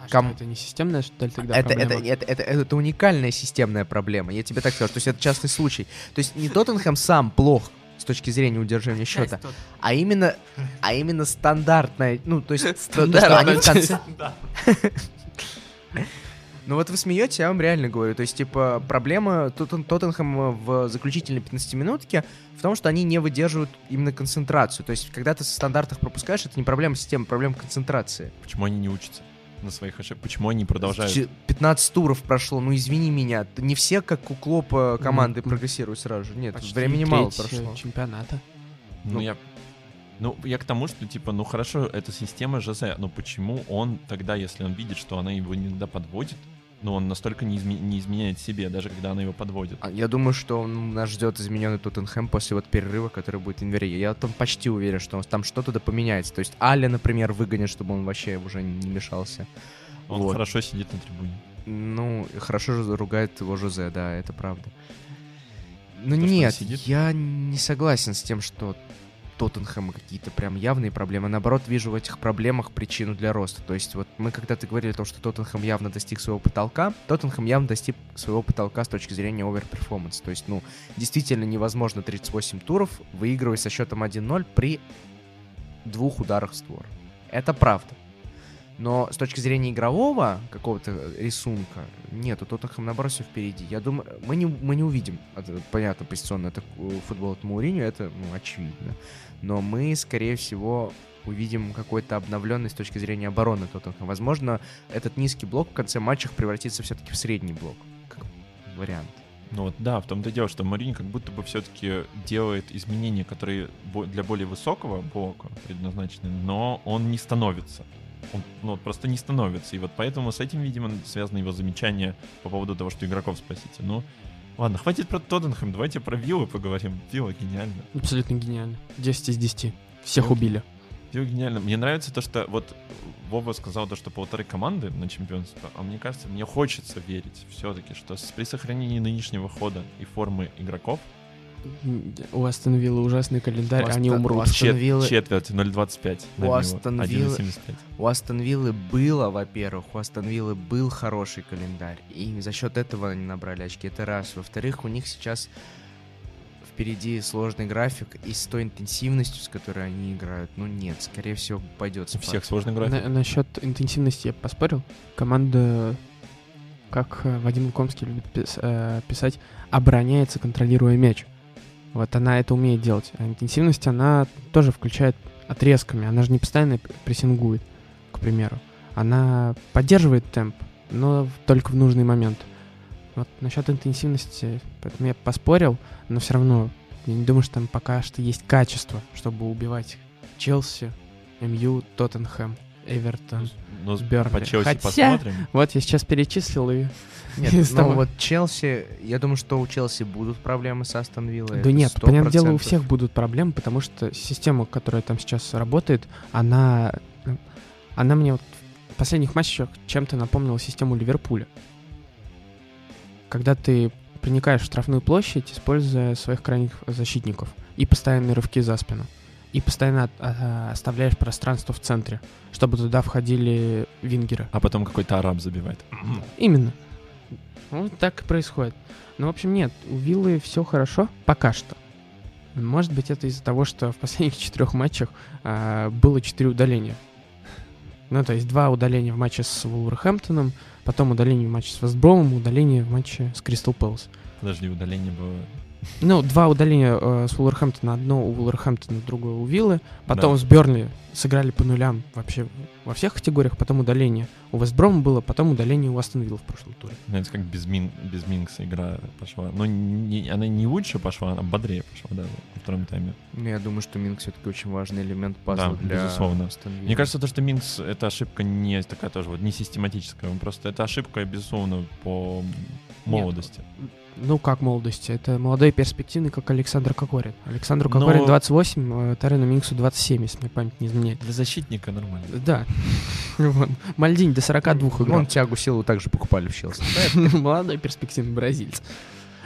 А Ком... что, это не системная, что ли, тогда это, проблема? Это, это, это, это, это уникальная системная проблема, я тебе так скажу. То есть это частный случай. То есть не Тоттенхэм сам плох, с точки зрения удержания счета, а именно, а именно стандартная, ну, то есть, то, что они в конце... Ну вот вы смеетесь, я вам реально говорю. То есть, типа, проблема Тоттен Тоттенхэма в заключительной 15-минутке в том, что они не выдерживают именно концентрацию. То есть, когда ты со стандартах пропускаешь, это не проблема системы, проблема концентрации. Почему они не учатся? На своих ошибках. Почему они продолжают? 15 туров прошло, ну извини меня. Не все, как у Клопа, команды ну, прогрессируют сразу же. Нет, времени мало прошло. чемпионата. Ну, ну, я... Ну, я к тому, что, типа, ну хорошо, это система Жозе, но почему он тогда, если он видит, что она его иногда подводит, но он настолько не, изме- не изменяет себе, даже когда она его подводит. А я думаю, что он, нас ждет измененный Тоттенхэм после вот перерыва, который будет в январе. Я там почти уверен, что там что-то да поменяется. То есть Алли, например, выгонят, чтобы он вообще уже не мешался. Он вот. хорошо сидит на трибуне. Ну, хорошо же ругает его Жозе, да, это правда. Ну нет, я не согласен с тем, что Тоттенхэма какие-то прям явные проблемы. Наоборот, вижу в этих проблемах причину для роста. То есть вот мы когда-то говорили о том, что Тоттенхэм явно достиг своего потолка. Тоттенхэм явно достиг своего потолка с точки зрения overperformance. То есть, ну, действительно невозможно 38 туров выигрывать со счетом 1-0 при двух ударах в створ. Это правда. Но с точки зрения игрового какого-то рисунка, нет, у Тоттенхэм наоборот все впереди. Я думаю, мы не, мы не увидим, понятно, позиционно это футбол от Мауриню, это ну, очевидно. Но мы, скорее всего, увидим какой-то обновленный с точки зрения обороны Тоттенхэма. Возможно, этот низкий блок в конце матча превратится все-таки в средний блок, как вариант. Ну вот да, в том-то и дело, что Марини как будто бы все-таки делает изменения, которые для более высокого блока предназначены, но он не становится он ну, просто не становится. И вот поэтому с этим, видимо, связано его замечание по поводу того, что игроков спросите. Ну, ладно, хватит про Тоттенхэм, давайте про Виллу поговорим. Вилла гениально. Абсолютно гениально. 10 из 10. Всех Вилла, убили. Вилла гениально. Мне нравится то, что вот Вова сказал то, что полторы команды на чемпионство, а мне кажется, мне хочется верить все-таки, что при сохранении нынешнего хода и формы игроков у Астон Виллы ужасный календарь, Астон, они умрут. У Астон Виллы... Четверть, 0,25. У Астон, Виллы... у Астон Виллы было, во-первых, у Астон Виллы был хороший календарь. И за счет этого они набрали очки. Это раз. Во-вторых, у них сейчас впереди сложный график, и с той интенсивностью, с которой они играют, ну нет, скорее всего, пойдет У всех сложный график. На, насчет интенсивности я поспорил. Команда, как э, Вадим Лукомский любит э, писать, обороняется, контролируя мяч. Вот она это умеет делать. А интенсивность, она тоже включает отрезками. Она же не постоянно прессингует, к примеру. Она поддерживает темп, но только в нужный момент. Вот насчет интенсивности, поэтому я поспорил, но все равно я не думаю, что там пока что есть качество, чтобы убивать Челси, МЮ, Тоттенхэм, Эвертон, ну, Бернли. По Челси Хотя, посмотрим. Вот я сейчас перечислил и нет, ну вот Челси, я думаю, что у Челси будут проблемы с Астон Виллой. Да нет, понятное дело, у всех будут проблемы, потому что система, которая там сейчас работает, она, она мне вот в последних матчах чем-то напомнила систему Ливерпуля. Когда ты проникаешь в штрафную площадь, используя своих крайних защитников и постоянные рывки за спину. И постоянно а, оставляешь пространство в центре, чтобы туда входили вингеры. А потом какой-то араб забивает. Именно. Ну, так и происходит. Ну, в общем, нет, у Виллы все хорошо пока что. Может быть, это из-за того, что в последних четырех матчах а, было четыре удаления. Ну, то есть два удаления в матче с Вулверхэмптоном, потом удаление в матче с Вестбромом, удаление в матче с Кристал Пэлас. Подожди, удаление было ну, два удаления э, с Вулверхэмптона. Одно у Вулверхэмптона, другое у Виллы. Потом да. с Бернли сыграли по нулям вообще во всех категориях. Потом удаление у Вестброма было, потом удаление у Астон Вилла в прошлом туре. Знаете, как без, Мин, без Минкса игра пошла. Но не, она не лучше пошла, она бодрее пошла, да, во втором тайме. Ну, я думаю, что Минкс все-таки очень важный элемент пазла да, для безусловно. Астон Вилла. Мне кажется, то, что Минкс — это ошибка не такая тоже вот, не систематическая. Просто это ошибка, безусловно, по молодости. Нет ну, как молодости? Это молодой и перспективный, как Александр Кокорин. Александру Кокорин Но... 28, э, Тарену Минксу 27, если мне память не изменяет. Для защитника нормально. Да. Мальдинь до 42 играл. Он тягу силу также покупали в Челси. Молодой перспективный бразильц.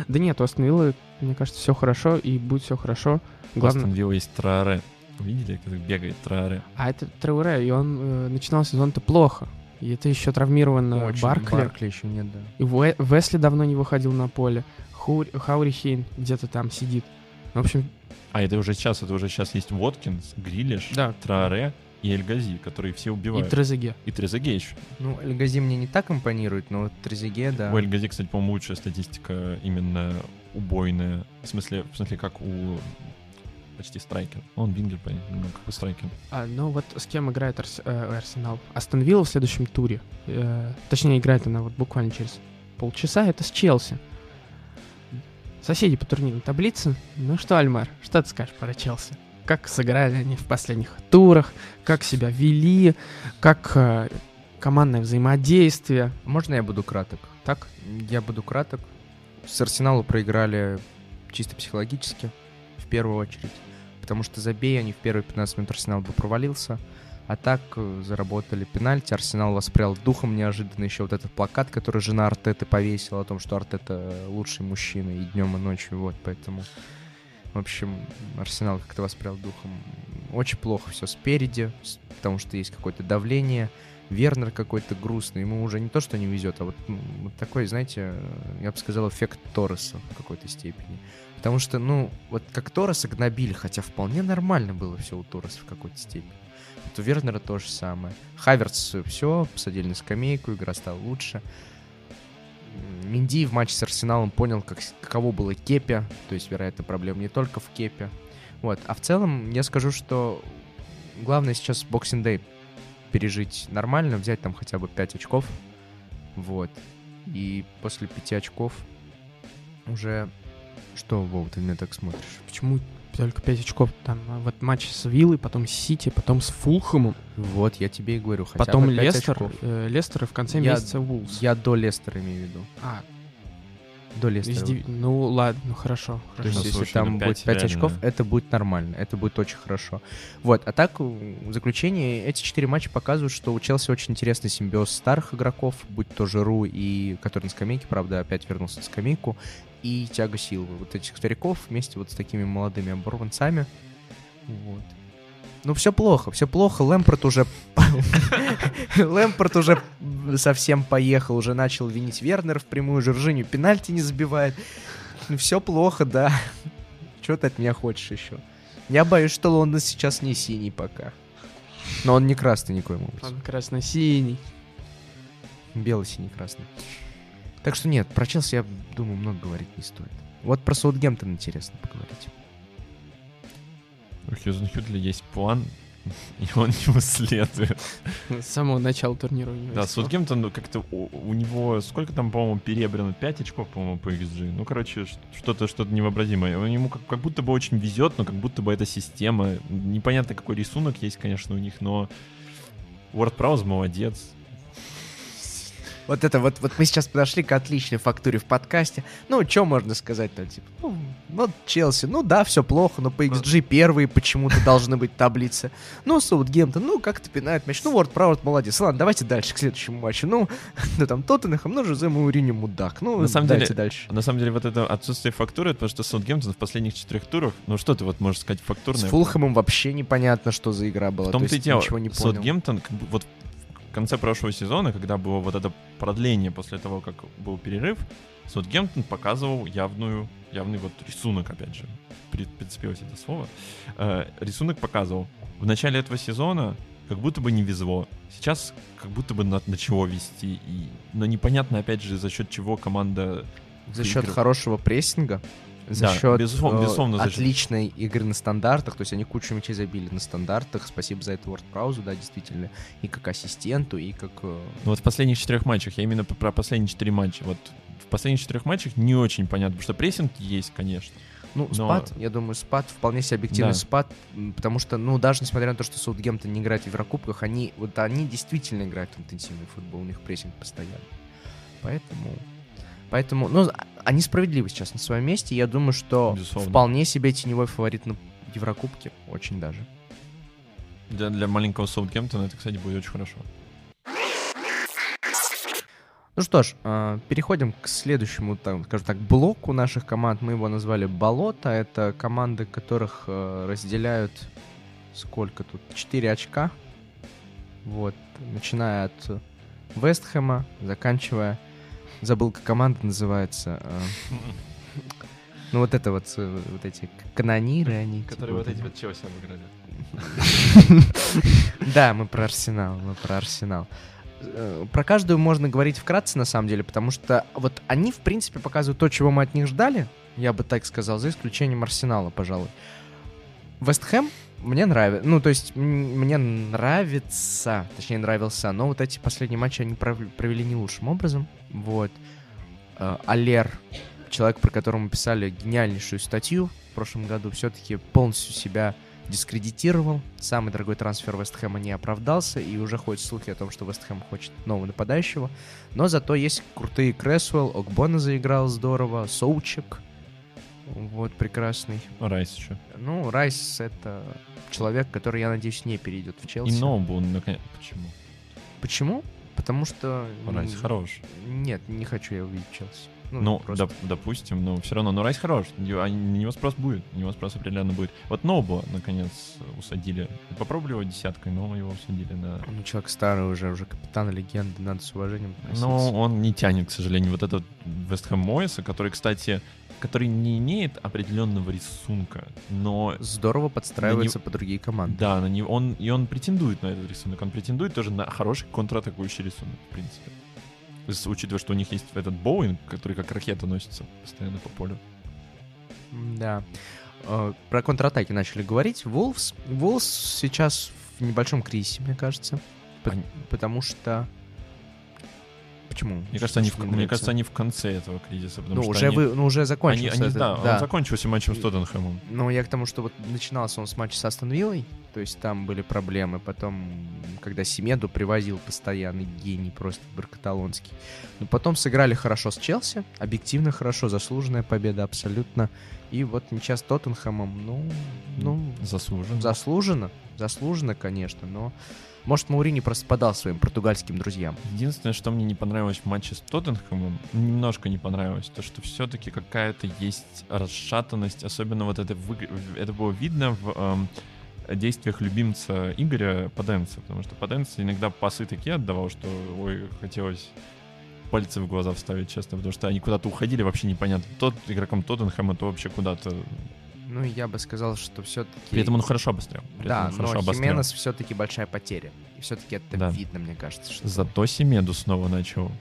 Да нет, у Астон мне кажется, все хорошо, и будет все хорошо. Главное... У Астон есть Траоре. Видели, как бегает Траоре? А это Траоре, и он э, начинал сезон-то плохо. И это еще травмирован Очень, Баркли. Баркли еще нет, да. И Весли давно не выходил на поле. Хур... Хаури Хейн где-то там сидит. В общем... А это уже сейчас, это уже сейчас есть Воткинс, Грилиш, да. Траоре. и Эльгази, которые все убивают. И Трезеге. И Трезеге еще. Ну, Эльгази мне не так импонирует, но вот Трезеге, да. У Эльгази, кстати, по-моему, лучшая статистика именно убойная. В смысле, в смысле как у почти страйкер. Он вингер, понятно, немного как у страйкер. А, ну вот с кем играет Арс, э, Арсенал? Астон Вилла в следующем туре. Э, точнее, играет она вот буквально через полчаса. Это с Челси. Соседи по турнирной таблице. Ну что, Альмар, что ты скажешь про Челси? Как сыграли они в последних турах? Как себя вели? Как э, командное взаимодействие? Можно я буду краток? Так? Я буду краток. С Арсеналу проиграли чисто психологически, в первую очередь потому что забей они в первые 15 минут Арсенал бы провалился. А так э, заработали пенальти, Арсенал воспрял духом неожиданно. Еще вот этот плакат, который жена Артеты повесила о том, что Артета лучший мужчина и днем, и ночью. Вот, поэтому, в общем, Арсенал как-то воспрял духом. Очень плохо все спереди, потому что есть какое-то давление. Вернер какой-то грустный. Ему уже не то, что не везет, а вот, ну, вот такой, знаете, я бы сказал, эффект Торреса в какой-то степени. Потому что, ну, вот как Торреса гнобили, хотя вполне нормально было все у Торреса в какой-то степени. Вот у Вернера то же самое. Хаверц все, посадили на скамейку, игра стала лучше. Минди в матче с Арсеналом понял, как, каково было Кепе, то есть, вероятно, проблема не только в Кепе. Вот. А в целом я скажу, что главное сейчас Boxing Day пережить нормально, взять там хотя бы 5 очков. Вот. И после 5 очков уже что, Вов, ты меня так смотришь? Почему только 5 очков? Там а, вот матч с Виллой, потом с Сити, потом с Фулхэмом. Вот, я тебе и говорю, хотя Потом бы 5 Лестер, очков. э, Лестер и в конце Я- месяца Вулс. Я до Лестера имею в виду. А, До из Лестера. деви- ну ладно, ну хорошо. То хорошо. есть, Ну, если слушай, там ну, будет пять 5 реально. очков, это будет нормально, это будет очень хорошо. Вот, а так, в заключение, эти четыре матча показывают, что у Челси очень интересный симбиоз старых игроков, будь то Жиру, и который на скамейке, правда, опять вернулся на скамейку, и Тяга Силвы. Вот этих стариков вместе вот с такими молодыми оборванцами. Вот. Ну, все плохо, все плохо. Лэмпорт уже... Лэмпорт уже совсем поехал, уже начал винить Вернера в прямую, Жоржиню пенальти не забивает. Ну, все плохо, да. Чего ты от меня хочешь еще? Я боюсь, что Лондон сейчас не синий пока. Но он не красный никоим образом. Он красно-синий. Белый-синий красный. Так что нет, про Челси, я думаю, много говорить не стоит. Вот про Саутгемптон интересно поговорить. У Хьюзен Хюдли есть план, и он его следует. С самого начала турнира у него Да. Саутгемптон, ну, как-то у, у него, сколько там, по-моему, перебрано? 5 очков, по-моему, по XG. Ну, короче, что-то что-то невообразимое. Он Ему как, как будто бы очень везет, но как будто бы это система. Непонятно, какой рисунок есть, конечно, у них, но Уорд Прауз молодец. Вот это вот, вот мы сейчас подошли к отличной фактуре в подкасте. Ну, что можно сказать-то? Типа, ну, ну, Челси, ну да, все плохо, но по XG первые почему-то должны быть таблицы. Ну, Саутгемптон, ну, как-то пинает мяч. Ну, Ворд Прауд молодец. Ладно, давайте дальше, к следующему матчу. Ну, ну там Тоттенхэм, ну, Жозе Мауриньо мудак. Ну, На самом деле, дальше. На самом деле, вот это отсутствие фактуры, это потому что Саутгемптон в последних четырех турах, ну что ты вот можешь сказать С фактурное? Фулхэмом вообще непонятно, что за игра была. В том-то То и дело, ничего не понял. Саутгемптон, как бы, вот конце прошлого сезона, когда было вот это продление после того, как был перерыв, Саутгемптон показывал явную, явный вот рисунок, опять же, при- прицепилось это слово, Э, рисунок показывал. В начале этого сезона как будто бы не везло. Сейчас как будто бы на- начало вести. И, но непонятно, опять же, за счет чего команда... За счет выигрывает. хорошего прессинга, за Да, счет безусловно- э, безусловно, отличной игры на стандартах, то есть они кучу мячей забили на стандартах. Спасибо за это Ворд Праузу, да, действительно, и как ассистенту, и как... э, Ну вот в последних четырех матчах, я именно про последние четыре матча. Вот в последних четырех матчах не очень понятно, потому что прессинг есть, конечно. Ну, Но- спад, я думаю, спад, вполне себе объективный Да. спад, потому что, ну, даже несмотря на то, что Саутгемптон не играет в Еврокубках, они, вот они действительно играют в интенсивный футбол, у них прессинг постоянно. Поэтому, поэтому, ну, а- они справедливы сейчас на своем месте, я думаю, что Безусловно. вполне себе теневой фаворит на Еврокубке, очень даже. Для, для маленького Саутгемптона это, кстати, будет очень хорошо. Ну что ж, э, переходим к следующему, там, скажем так, блоку наших команд. Мы его назвали «Болото». Это команды, которых э, разделяют сколько тут? 4 очка. Вот. Начиная от Вестхэма, заканчивая... Забыл, как команда называется. э, Ну вот это вот, э, вот эти канониры, они... типа, Челси обыграли. Да, мы про Арсенал, мы про Арсенал. Э, про каждую можно говорить вкратце, на самом деле, потому что вот они, в принципе, показывают то, чего мы от них ждали, я бы так сказал, за исключением Арсенала, пожалуй. Вестхэм мне нравится, ну, то есть мне нравится, точнее, нравился, но вот эти последние матчи они провели не лучшим образом, вот. Э, Алер, человек, про которого мы писали гениальнейшую статью в прошлом году, все-таки полностью себя дискредитировал. Самый дорогой трансфер Вестхэма не оправдался, и уже ходят слухи о том, что Вестхэм хочет нового нападающего. Но зато есть крутые Кресвелл, Окбона заиграл здорово, Соучек, вот, прекрасный. Райс еще. Ну, Райс — это человек, который, я надеюсь, не перейдет в Челси. И Ноубу, наконец... Почему? Почему? Потому что... Райс хорош. Нет, не хочу я увидеть Челси. Ну, ну просто... доп, допустим, но все равно, но Райс хорош, на него спрос будет, на него спрос определенно будет. Вот Нобу, наконец, усадили. Попробовали его десяткой, но его усадили на... Ну, человек старый уже, уже капитан легенды, надо с уважением относиться. Но он не тянет, к сожалению, вот этот Вестхэм Мойса, который, кстати, который не имеет определенного рисунка, но... Здорово подстраивается не... по другие команды. Да, на него, он, и он претендует на этот рисунок. Он претендует тоже на хороший контратакующий рисунок, в принципе учитывая, что у них есть этот Боуинг, который как ракета носится постоянно по полю. Да. Э, про контратаки начали говорить. Wolves, Wolves сейчас в небольшом кризисе, мне кажется. Они... Потому что Почему? Мне кажется, они в, мне кажется, они в конце этого кризиса. Потому ну, что уже они, вы, ну, уже закончился. Они, они, да, да, он закончился матчем с Тоттенхэмом. Ну, я к тому, что вот начинался он с матча с Астон Виллой, то есть там были проблемы. Потом, когда Семеду привозил постоянный гений, просто баркаталонский. Но потом сыграли хорошо с Челси, объективно хорошо, заслуженная победа абсолютно. И вот ничья с Тоттенхэмом, ну... ну заслуженно. Заслуженно, заслуженно, конечно, но... Может, Маурини просто подал своим португальским друзьям. Единственное, что мне не понравилось в матче с Тоттенхэмом, немножко не понравилось, то, что все-таки какая-то есть расшатанность, особенно вот это, это было видно в эм, действиях любимца Игоря Паденца, потому что Паденц иногда пасы такие отдавал, что, ой, хотелось пальцы в глаза вставить, честно, потому что они куда-то уходили, вообще непонятно. Тот игроком Тоттенхэма, то вообще куда-то ну, я бы сказал, что все-таки... При этом он хорошо обострял. При да, но хорошо Хименес все-таки большая потеря. И все-таки это да. видно, мне кажется. Что... Зато Семеду снова начал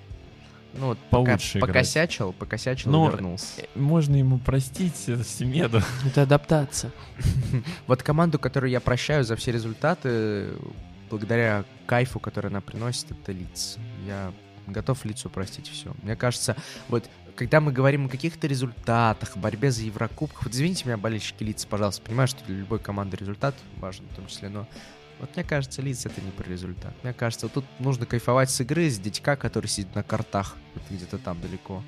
ну, вот получше пока, покосячил, покосячил Но и вернулся. Э, можно ему простить Семеду. Это адаптация. Вот команду, которую я прощаю за все результаты, благодаря кайфу, который она приносит, это Лиц. Я готов лицу простить все. Мне кажется, вот когда мы говорим о каких-то результатах, борьбе за Еврокубках, вот извините меня, болельщики лица, пожалуйста, понимаю, что для любой команды результат важен в том числе, но вот мне кажется, лиц это не про результат. Мне кажется, вот тут нужно кайфовать с игры, с дядька, который сидит на картах, где-то там далеко.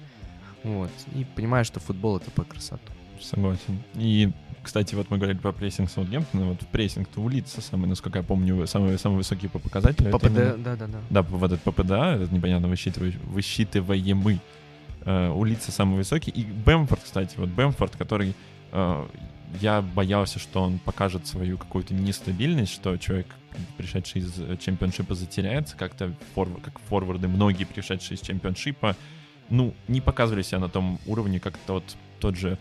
Вот. И понимаю, что футбол это по красоту. Согласен. И, кстати, вот мы говорили про прессинг Саутгемптона. Вот прессинг-то у лица самый, насколько я помню, самый, самый высокий по показателям. ППД, именно... да, да, да. Да, вот этот ППДА, этот непонятно высчитываемый э, у лица самый высокий. И Бэмфорд, кстати, вот Бэмфорд, который э, я боялся, что он покажет свою какую-то нестабильность, что человек, пришедший из чемпионшипа, затеряется, как-то форвард, как форварды, многие пришедшие из чемпионшипа, ну, не показывали себя на том уровне, как тот, тот же,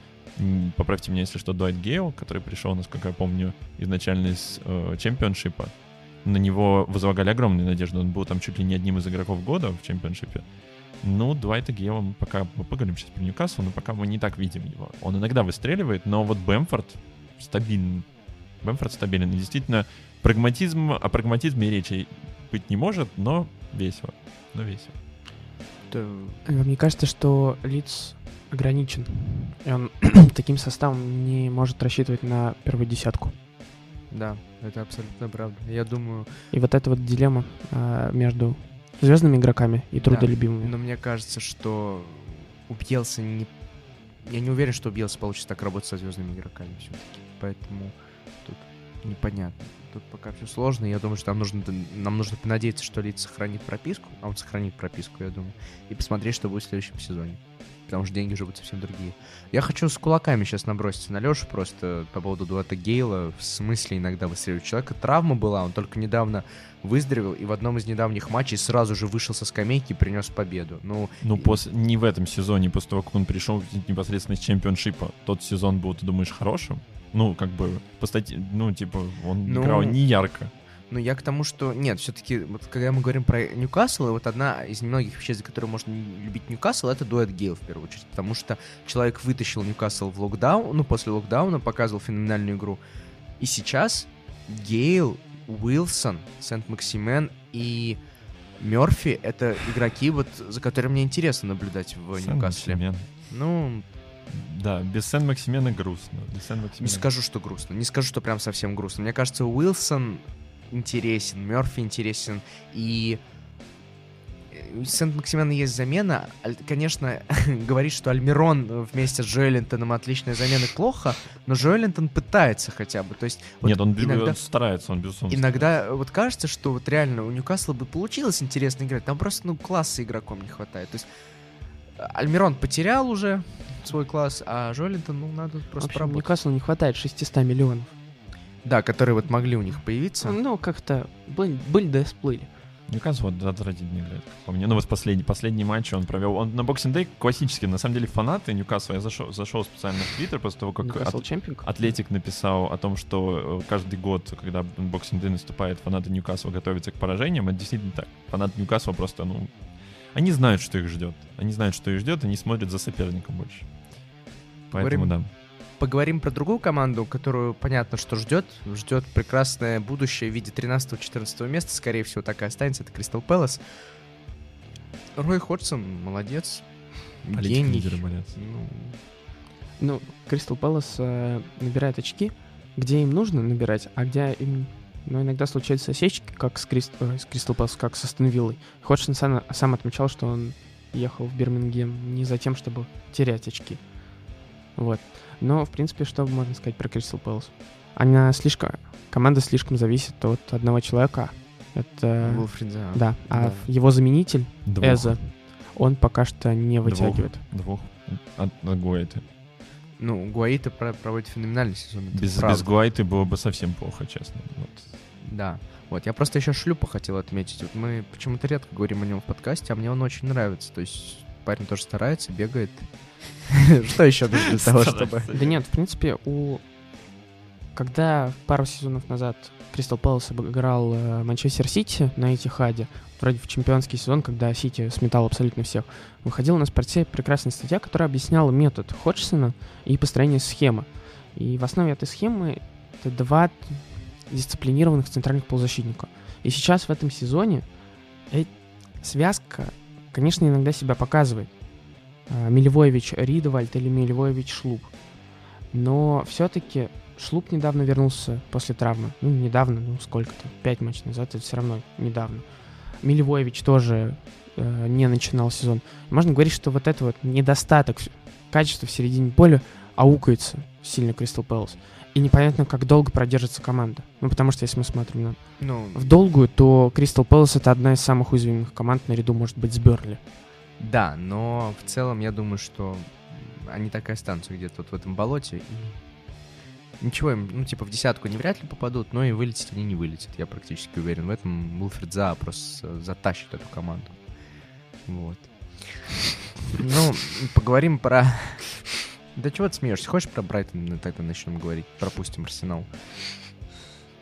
поправьте меня, если что, Дуайт Гейл, который пришел, насколько я помню, изначально из э, чемпионшипа. На него возлагали огромные надежды. Он был там чуть ли не одним из игроков года в чемпионшипе. Ну, Дуайта Гейла мы пока мы поговорим сейчас про Ньюкасл, но пока мы не так видим его. Он иногда выстреливает, но вот Бэмфорд стабилен. Бэмфорд стабилен. И действительно, прагматизм, о прагматизме речи быть не может, но весело. Но весело. Да. Мне кажется, что Лиц ограничен. И он таким составом не может рассчитывать на первую десятку. Да, это абсолютно правда. Я думаю... И вот эта вот дилемма а, между звездными игроками и трудолюбимыми. Да, но мне кажется, что у Бьелса не... Я не уверен, что у Бьелса получится так работать со звездными игроками все-таки. Поэтому тут непонятно. Тут пока все сложно. Я думаю, что нам нужно, нам нужно понадеяться, что Лид сохранит прописку. А он сохранит прописку, я думаю. И посмотреть, что будет в следующем сезоне потому что деньги уже будут совсем другие. Я хочу с кулаками сейчас наброситься на Лешу просто по поводу Дуэта Гейла. В смысле иногда выстреливать. Человека травма была, он только недавно выздоровел и в одном из недавних матчей сразу же вышел со скамейки и принес победу. Ну, ну и... после, не в этом сезоне, после того, как он пришел непосредственно из чемпионшипа. Тот сезон был, ты думаешь, хорошим? Ну, как бы, по стати... ну, типа, он ну... играл не ярко. Ну, я к тому, что нет, все-таки, вот когда мы говорим про Ньюкасл, вот одна из немногих вещей, за которые можно любить Ньюкасл, это дуэт Гейл в первую очередь, потому что человек вытащил Ньюкасл в локдаун, ну, после локдауна, показывал феноменальную игру. И сейчас Гейл, Уилсон, Сент-Максимен и Мерфи — это игроки, вот, за которыми мне интересно наблюдать в Ньюкасле. Ну, да, без Сен-Максимена грустно. Без Сен Не скажу, что грустно. Не скажу, что прям совсем грустно. Мне кажется, Уилсон интересен, Мерфи интересен, и у Сент-Максимена есть замена. Конечно, говорит, что Альмирон вместе с Джоэлинтоном отличная замена плохо, но Джоэлинтон пытается хотя бы. То есть, вот Нет, он, иногда, старается, он безусловно Иногда старается. вот кажется, что вот реально у Ньюкасла бы получилось интересно играть, там просто ну, класса игроком не хватает. То есть Альмирон потерял уже свой класс, а Джоэлинтон, ну, надо просто В общем, Ньюкаслу не хватает 600 миллионов. Да, которые вот могли у них появиться. Ну, как-то были, были да всплыли. Ньюкасл вот отвратительно играет, по мне. Ну вот последний, последний матч он провел. Он на Boxing Day классический, на самом деле, фанаты Ньюкасла. Я зашел, зашел специально в Твиттер после того, как от, Атлетик написал о том, что э, каждый год, когда Boxing Day наступает, фанаты Ньюкасла готовятся к поражениям. Это действительно так. Фанаты Ньюкасла просто, ну, они знают, что их ждет. Они знают, что их ждет, они смотрят за соперником больше. Поэтому Говорим, да поговорим про другую команду, которую понятно, что ждет. Ждет прекрасное будущее в виде 13-14 места. Скорее всего, так и останется. Это Кристал Пэлас. Рой Ходжсон молодец. Гений. Ну, ну, Кристал Пэлас э, набирает очки, где им нужно набирать, а где им но иногда случаются осечки, как с, Крист... э, с Кристал Пэлас, как со Астон Ходжсон сам, сам отмечал, что он ехал в Бирмингем не за тем, чтобы терять очки. Вот. Но, в принципе, что можно сказать про Кристал Пэлас? Она слишком... Команда слишком зависит от одного человека. Это... Уилфрид, да. Да. А да. его заменитель, Двух. Эза, он пока что не вытягивает. Двух. Двух. От, от Гуайта. Ну, Гуайта проводит феноменальный сезон. Без, без Гуайты было бы совсем плохо, честно. Вот. Да. Вот, я просто еще Шлюпа хотел отметить. Вот мы почему-то редко говорим о нем в подкасте, а мне он очень нравится. То есть парень тоже старается, бегает. Что еще нужно для того, чтобы... Да нет, в принципе, у... Когда пару сезонов назад Кристал Пэлас обыграл э, Манчестер Сити на Этихаде, вроде в чемпионский сезон, когда Сити сметал абсолютно всех, выходила на спорте прекрасная статья, которая объясняла метод Ходжсона и построение схемы. И в основе этой схемы это два дисциплинированных центральных полузащитника. И сейчас в этом сезоне связка, конечно, иногда себя показывает. А, Милевоевич Ридвальд или Милевоевич Шлуп. Но все-таки Шлуп недавно вернулся после травмы. Ну, недавно, ну сколько-то, пять матчей назад, это все равно недавно. Милевоевич тоже э, не начинал сезон. Можно говорить, что вот это вот недостаток качества в середине поля аукается сильно Кристал Пэлас. И непонятно, как долго продержится команда. Ну, потому что если мы смотрим на ну, в долгую, то Кристал Пэлас это одна из самых уязвимых команд наряду, может быть, с Берли. Да, но в целом я думаю, что они так и останутся где-то вот в этом болоте. И ничего им, ну, типа, в десятку не вряд ли попадут, но и вылететь они не вылетят. Я практически уверен в этом. Уилфред За просто затащит эту команду. Вот. Ну, поговорим про... Да чего ты смеешься? Хочешь про Брайтон тогда начнем говорить? Пропустим Арсенал.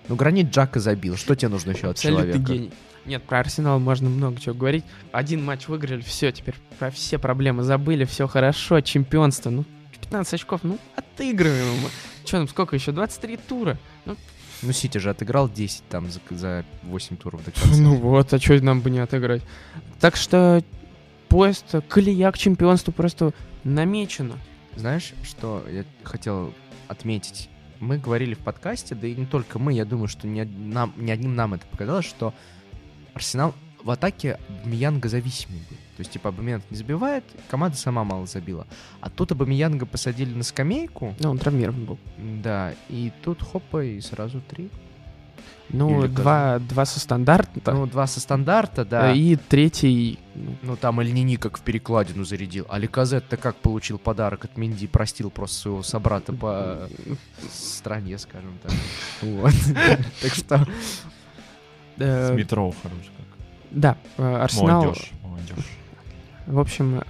Ну, гранит Джака забил. Что тебе нужно еще от человека? гений. Нет, про Арсенал можно много чего говорить. Один матч выиграли, все, теперь про все проблемы забыли, все хорошо, чемпионство. Ну, 15 очков, ну, отыгрываем. Что там, сколько еще? 23 тура. Ну, ну, Сити же отыграл 10 там за, за 8 туров до конца. Ну вот, а что нам бы не отыграть? Так что поезд, колея к чемпионству просто намечено. Знаешь, что я хотел отметить? Мы говорили в подкасте, да и не только мы, я думаю, что не, нам, не одним нам это показалось, что Арсенал в атаке Абамиянга зависимый был. То есть, типа, Абамиянг не забивает, команда сама мало забила. А тут Абамиянга посадили на скамейку. Ну, он травмирован был. Да, и тут хопа, и сразу три. Ну, два, два со стандарта. Ну, два со стандарта, да. И третий... Ну, там Эльнини как в перекладину зарядил. А Ликазет-то как получил подарок от Минди? Простил просто своего собрата по стране, скажем так. Вот. Так что Э, С метро хорош как. Да, э, Арсенал... Молодежь, молодежь. В общем,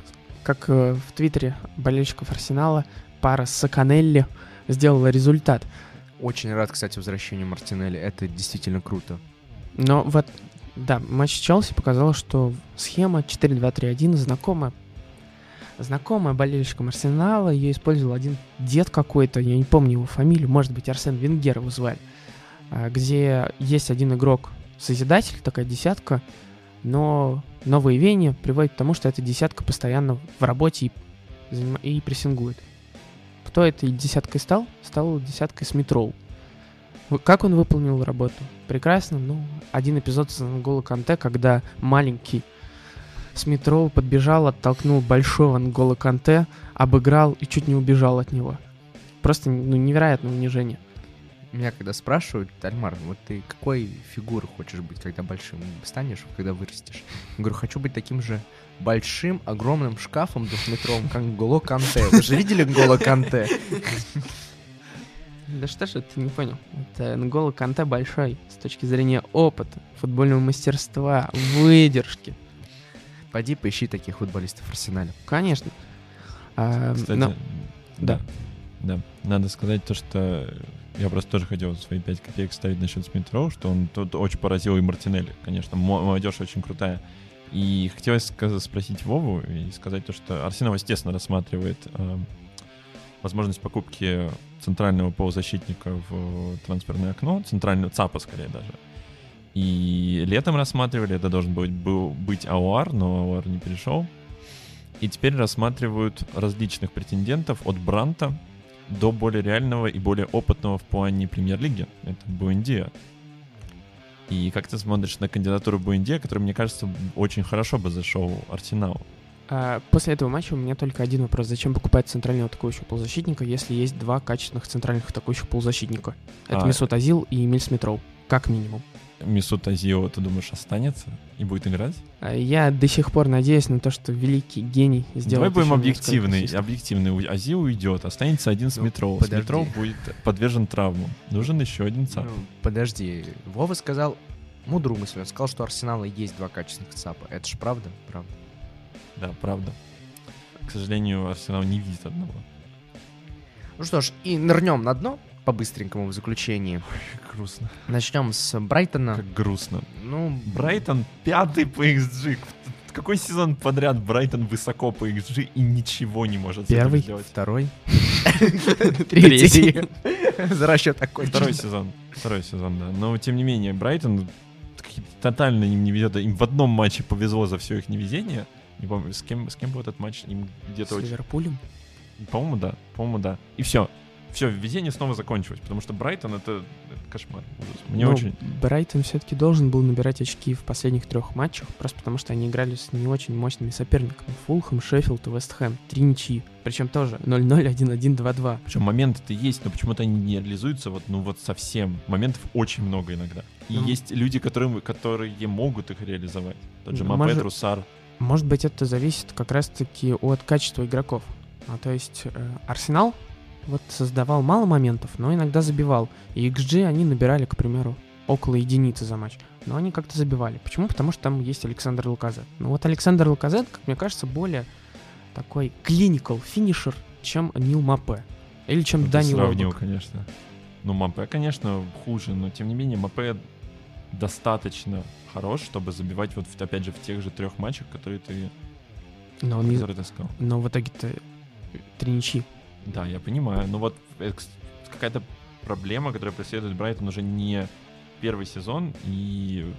как э, в Твиттере болельщиков Арсенала, пара Саканелли сделала результат. Очень рад, кстати, возвращению Мартинелли. Это действительно круто. Но вот, да, матч Челси показал, что схема 4-2-3-1 знакомая. Знакомая болельщикам Арсенала. Ее использовал один дед какой-то, я не помню его фамилию, может быть, Арсен Венгер его звали. А, где есть один игрок Созидатель, такая десятка, но новые веяния приводят к тому, что эта десятка постоянно в работе и, и прессингует. Кто этой десяткой стал? Стал десяткой Смитроу. Как он выполнил работу? Прекрасно. Ну, один эпизод с Ангола Канте, когда маленький Смитроу подбежал, оттолкнул большого Ангола Канте, обыграл и чуть не убежал от него. Просто ну, невероятное унижение. Меня когда спрашивают, Тальмар, вот ты какой фигуры хочешь быть, когда большим станешь, когда вырастешь? Я говорю, хочу быть таким же большим, огромным шкафом двухметровым, как Голо Канте. Вы же видели Голо Канте? Да что ж ты не понял? Это Нголо Канте большой с точки зрения опыта, футбольного мастерства, выдержки. Пойди поищи таких футболистов в Арсенале. Конечно. А, Кстати, но... да. Да, надо сказать то, что я просто тоже хотел свои 5 копеек ставить насчет Смитроу, что он тут очень поразил и Мартинелли, конечно. Молодежь очень крутая. И хотелось спросить Вову и сказать то, что Арсенал, естественно, рассматривает э, возможность покупки центрального полузащитника в трансферное окно, центрального ЦАПа скорее даже. И летом рассматривали, это должен быть, был быть АУАР, но АУАР не перешел. И теперь рассматривают различных претендентов от Бранта до более реального и более опытного в плане премьер-лиги. Это Буэндия. И как ты смотришь на кандидатуру Буэндия, который, мне кажется, очень хорошо бы зашел Арсеналу? А, после этого матча у меня только один вопрос. Зачем покупать центрального атакующего полузащитника, если есть два качественных центральных атакующих полузащитника? Это а, Месут Азил и Эмиль Смитроу, как минимум. Месут Азио, ты думаешь, останется и будет играть? А, я до сих пор надеюсь на то, что великий гений сделает Давай будем объективны. Объективный. Азио уйдет, останется один Смитров. Ну, Смитров будет подвержен травму. Нужен еще один ЦАП. Ну, подожди. Вова сказал мудрую мысль. Он сказал, что у Арсенала есть два качественных ЦАПа. Это же правда? Правда. Да, правда. К сожалению, Арсенал не видит одного. Ну что ж, и нырнем на дно по-быстренькому в заключении. Ой, грустно. Начнем с Брайтона. Как грустно. Ну, Брайтон пятый по XG. Какой сезон подряд Брайтон высоко по XG и ничего не может Первый, сделать? второй, третий. За расчет такой. Второй сезон. Второй сезон, да. Но, тем не менее, Брайтон тотально им не везет. Им в одном матче повезло за все их невезение. Не помню, с кем, с кем был этот матч? Им где-то с очень... Ливерпулем? По-моему, да. По-моему, да. И все все, везение снова закончилось, потому что Брайтон это, это кошмар. Мне ну, очень... Брайтон все-таки должен был набирать очки в последних трех матчах, просто потому что они играли с не очень мощными соперниками. Фулхэм, Шеффилд и Вестхэм. Три ничьи. Причем тоже 0-0, 1-1, 2-2. Причем моменты-то есть, но почему-то они не реализуются вот, ну вот совсем. Моментов очень много иногда. И ну, есть люди, которые, которые могут их реализовать. Тот же ну, Мапе, Русар. Может быть, это зависит как раз-таки от качества игроков. А, то есть э, Арсенал вот создавал мало моментов, но иногда забивал. И XG они набирали, к примеру, около единицы за матч. Но они как-то забивали. Почему? Потому что там есть Александр Луказет. Ну вот Александр Луказет, как мне кажется, более такой клиникал финишер, чем Нил Мапе. Или чем ну, Дани сравнил, конечно. Ну, Мапе, конечно, хуже, но тем не менее Мапе достаточно хорош, чтобы забивать вот, опять же, в тех же трех матчах, которые ты, но он не... ты сказал. Но в итоге-то три ничьи. Да, я понимаю. Но вот какая-то проблема, которая преследует Брайтон уже не первый сезон, и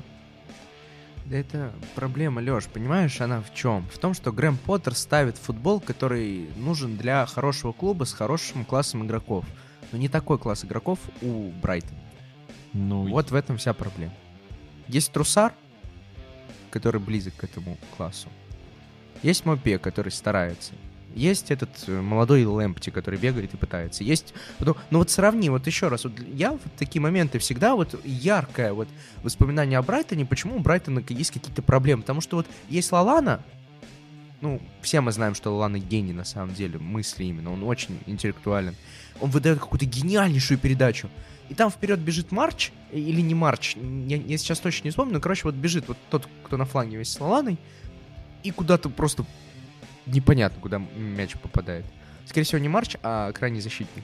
да это проблема, Лёш, понимаешь, она в чем? В том, что Грэм Поттер ставит футбол, который нужен для хорошего клуба с хорошим классом игроков. Но не такой класс игроков у Брайтона. Ну, вот в этом вся проблема. Есть Трусар, который близок к этому классу. Есть Мопе, который старается. Есть этот э, молодой Лэмпти, который бегает и пытается. Есть... Ну, ну вот сравни, вот еще раз. Вот я в такие моменты всегда вот яркое вот воспоминание о Брайтоне. Почему у Брайтона есть какие-то проблемы? Потому что вот есть Лалана, ну, все мы знаем, что Лалана гений на самом деле, мысли именно, он очень интеллектуален. Он выдает какую-то гениальнейшую передачу. И там вперед бежит Марч, или не Марч, я, я сейчас точно не вспомню, но, короче, вот бежит вот тот, кто на фланге весь с Лаланой, и куда-то просто непонятно, куда мяч попадает. Скорее всего, не Марч, а крайний защитник.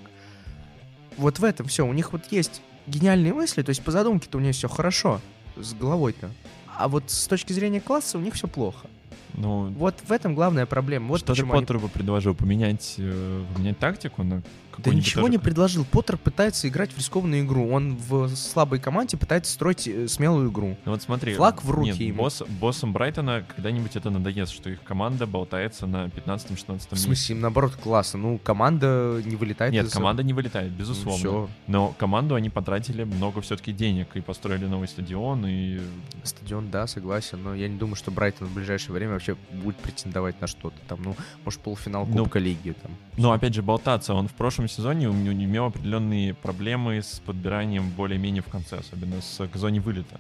Вот в этом все. У них вот есть гениальные мысли, то есть по задумке-то у них все хорошо с головой-то. А вот с точки зрения класса у них все плохо. Ну, вот в этом главная проблема. Вот что ты Поттеру они... бы предложил? Поменять, э, поменять тактику на да ничего тоже... не предложил. Поттер пытается играть в рискованную игру. Он в слабой команде пытается строить э, смелую игру. Ну вот смотри. Флаг в руки нет, ему. Босс, боссом Брайтона когда-нибудь это надоест, что их команда болтается на 15-16 месте. В смысле, им наоборот классно. Ну, команда не вылетает Нет, из... команда не вылетает, безусловно. Ну, Но команду они потратили много все-таки денег и построили новый стадион, и... Стадион, да, согласен, но я не думаю, что Брайтон в ближайшее время вообще будет претендовать на что-то. Там, ну, может, полуфинал ну, Кубка ну, Лиги. Там. Ну, опять же, болтаться. Он в прошлом прошлом сезоне у него имел определенные проблемы с подбиранием более-менее в конце, особенно с, к зоне вылета.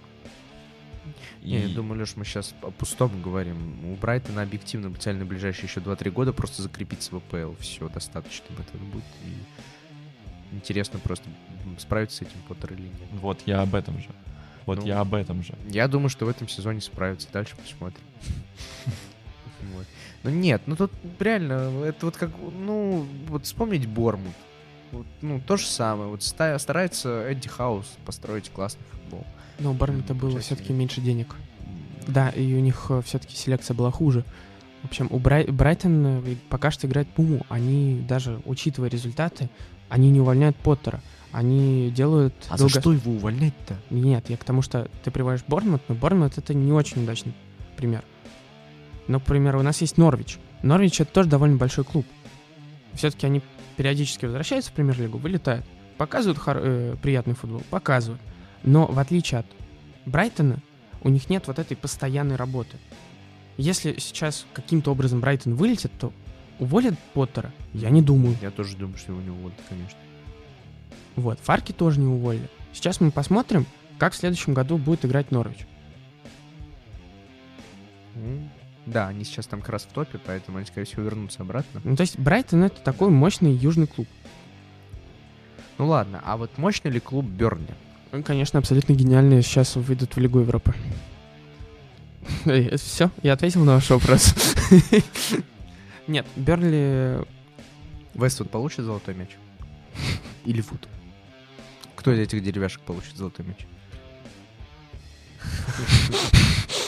И... Не, я думаю, Леш, мы сейчас о пустом говорим. У Брайтона объективно буквально ближайшие еще 2-3 года просто закрепиться в АПЛ. Все, достаточно этого будет. И интересно просто справиться с этим Поттер или нет. Вот я об этом же. Вот ну, я об этом же. Я думаю, что в этом сезоне справятся. Дальше посмотрим. Ну нет, ну тут реально, это вот как, ну, вот вспомнить Бормут. Вот, ну, то же самое. Вот ста- старается Эдди Хаус построить классный футбол. Но у Бормута было все-таки меньше денег. Да, и у них э, все-таки селекция была хуже. В общем, у Брай... Брайтон э, пока что играет Пуму. Они, даже учитывая результаты, они не увольняют Поттера. Они делают... А долго... за что его увольнять-то? Нет, я к тому, что ты приводишь Борнмут, но Борнмут это не очень удачный пример. Например, у нас есть Норвич. Норвич это тоже довольно большой клуб. Все-таки они периодически возвращаются в премьер-лигу, вылетают, показывают хор- э, приятный футбол, показывают. Но в отличие от Брайтона, у них нет вот этой постоянной работы. Если сейчас каким-то образом Брайтон вылетит, то уволят Поттера? Я не думаю. Я тоже думаю, что его не уволят, конечно. Вот, Фарки тоже не уволили. Сейчас мы посмотрим, как в следующем году будет играть Норвич. Да, они сейчас там как раз в топе, поэтому они, скорее всего, вернутся обратно. Ну, то есть Брайтон — это такой мощный южный клуб. Ну ладно, а вот мощный ли клуб Бернли? Ну, конечно, абсолютно гениальные сейчас выйдут в Лигу Европы. Все, я ответил на ваш вопрос. Нет, Бернли... Вествуд получит золотой мяч? Или Фут? Кто из этих деревяшек получит золотой мяч?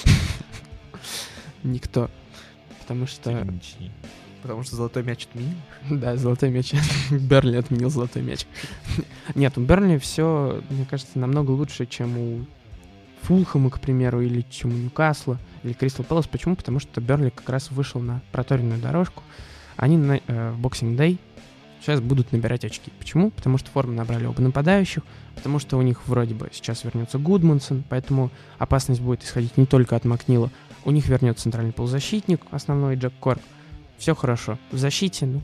Никто. Потому что... Потому что золотой мяч отменил? Да, золотой мяч. Берли отменил золотой мяч. Нет, у Берли все, мне кажется, намного лучше, чем у Фулхэма, к примеру, или чем у Ньюкасла, или Кристал Пэлас. Почему? Потому что Берли как раз вышел на проторенную дорожку. Они на, э, в Boxing Day сейчас будут набирать очки. Почему? Потому что форму набрали оба нападающих, потому что у них вроде бы сейчас вернется Гудмансон, поэтому опасность будет исходить не только от Макнила, у них вернется центральный полузащитник, основной Джек Корк. Все хорошо. В защите, ну...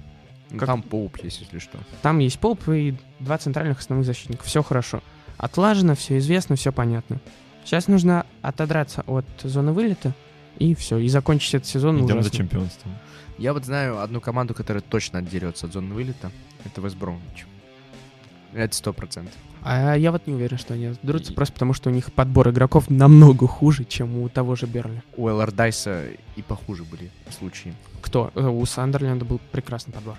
ну как... Там Поуп есть, если что. Там есть Поуп и два центральных основных защитника. Все хорошо. Отлажено, все известно, все понятно. Сейчас нужно отодраться от зоны вылета, и все, и закончить этот сезон Идем ужасно. за чемпионством. Я вот знаю одну команду, которая точно отдерется от зоны вылета. Это Вестбромвич. Это сто процентов. А я вот не уверен, что они дерутся, и... просто потому что у них подбор игроков намного хуже, чем у того же Бернли. У Эллардайса и похуже были случаи. Кто? Э, у Сандерленда был прекрасный подбор.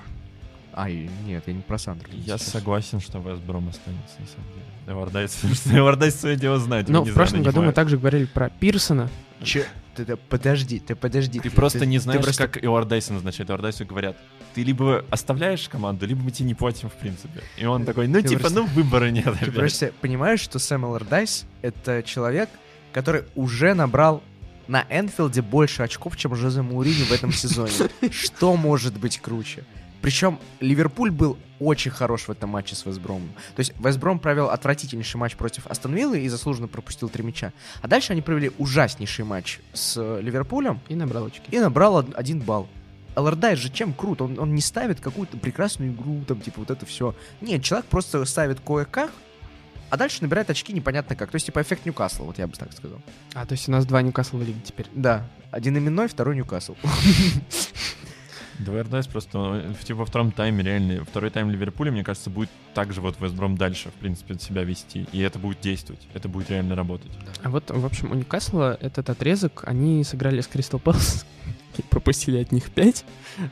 А, нет, я не про Сандерленд. Я сейчас. согласен, что Вестбром останется, на самом деле. Эллардайс, что Эллардайс свое дело знает. Ну, в прошлом году мы также говорили про Пирсона. Че? Ты, ты, подожди, ты подожди. Ты, ты просто ты, не знаешь, ты просто... как Эллардайса назначают. Эллардайсу говорят, ты либо оставляешь команду, либо мы тебе не платим, в принципе. И он такой, ну, ты типа, просто... ну, выбора нет. Ты опять. просто понимаешь, что Сэм Эллардайс — это человек, который уже набрал на Энфилде больше очков, чем Жозе Маурини в этом сезоне. Что может быть круче? Причем Ливерпуль был очень хорош в этом матче с Вестбромом. То есть Вестбром провел отвратительнейший матч против Астон Виллы и заслуженно пропустил три мяча. А дальше они провели ужаснейший матч с Ливерпулем. И набрал очки. И набрал один балл. Алlardyce же чем крут? Он, он не ставит какую-то прекрасную игру, там, типа, вот это все. Нет, человек просто ставит кое-как, а дальше набирает очки непонятно как. То есть, типа, эффект Ньюкасла, вот я бы так сказал. А, то есть у нас два Ньюкасла в лиге теперь. Да. Один именной, второй Ньюкасл. Двердайс просто, типа, во втором тайме реально, второй тайм Ливерпуля, мне кажется, будет также вот Вестбром дальше, в принципе, себя вести. И это будет действовать, это будет реально работать. А вот, в общем, у Ньюкасла этот отрезок, они сыграли с Кристал Пэлас и пропустили от них 5.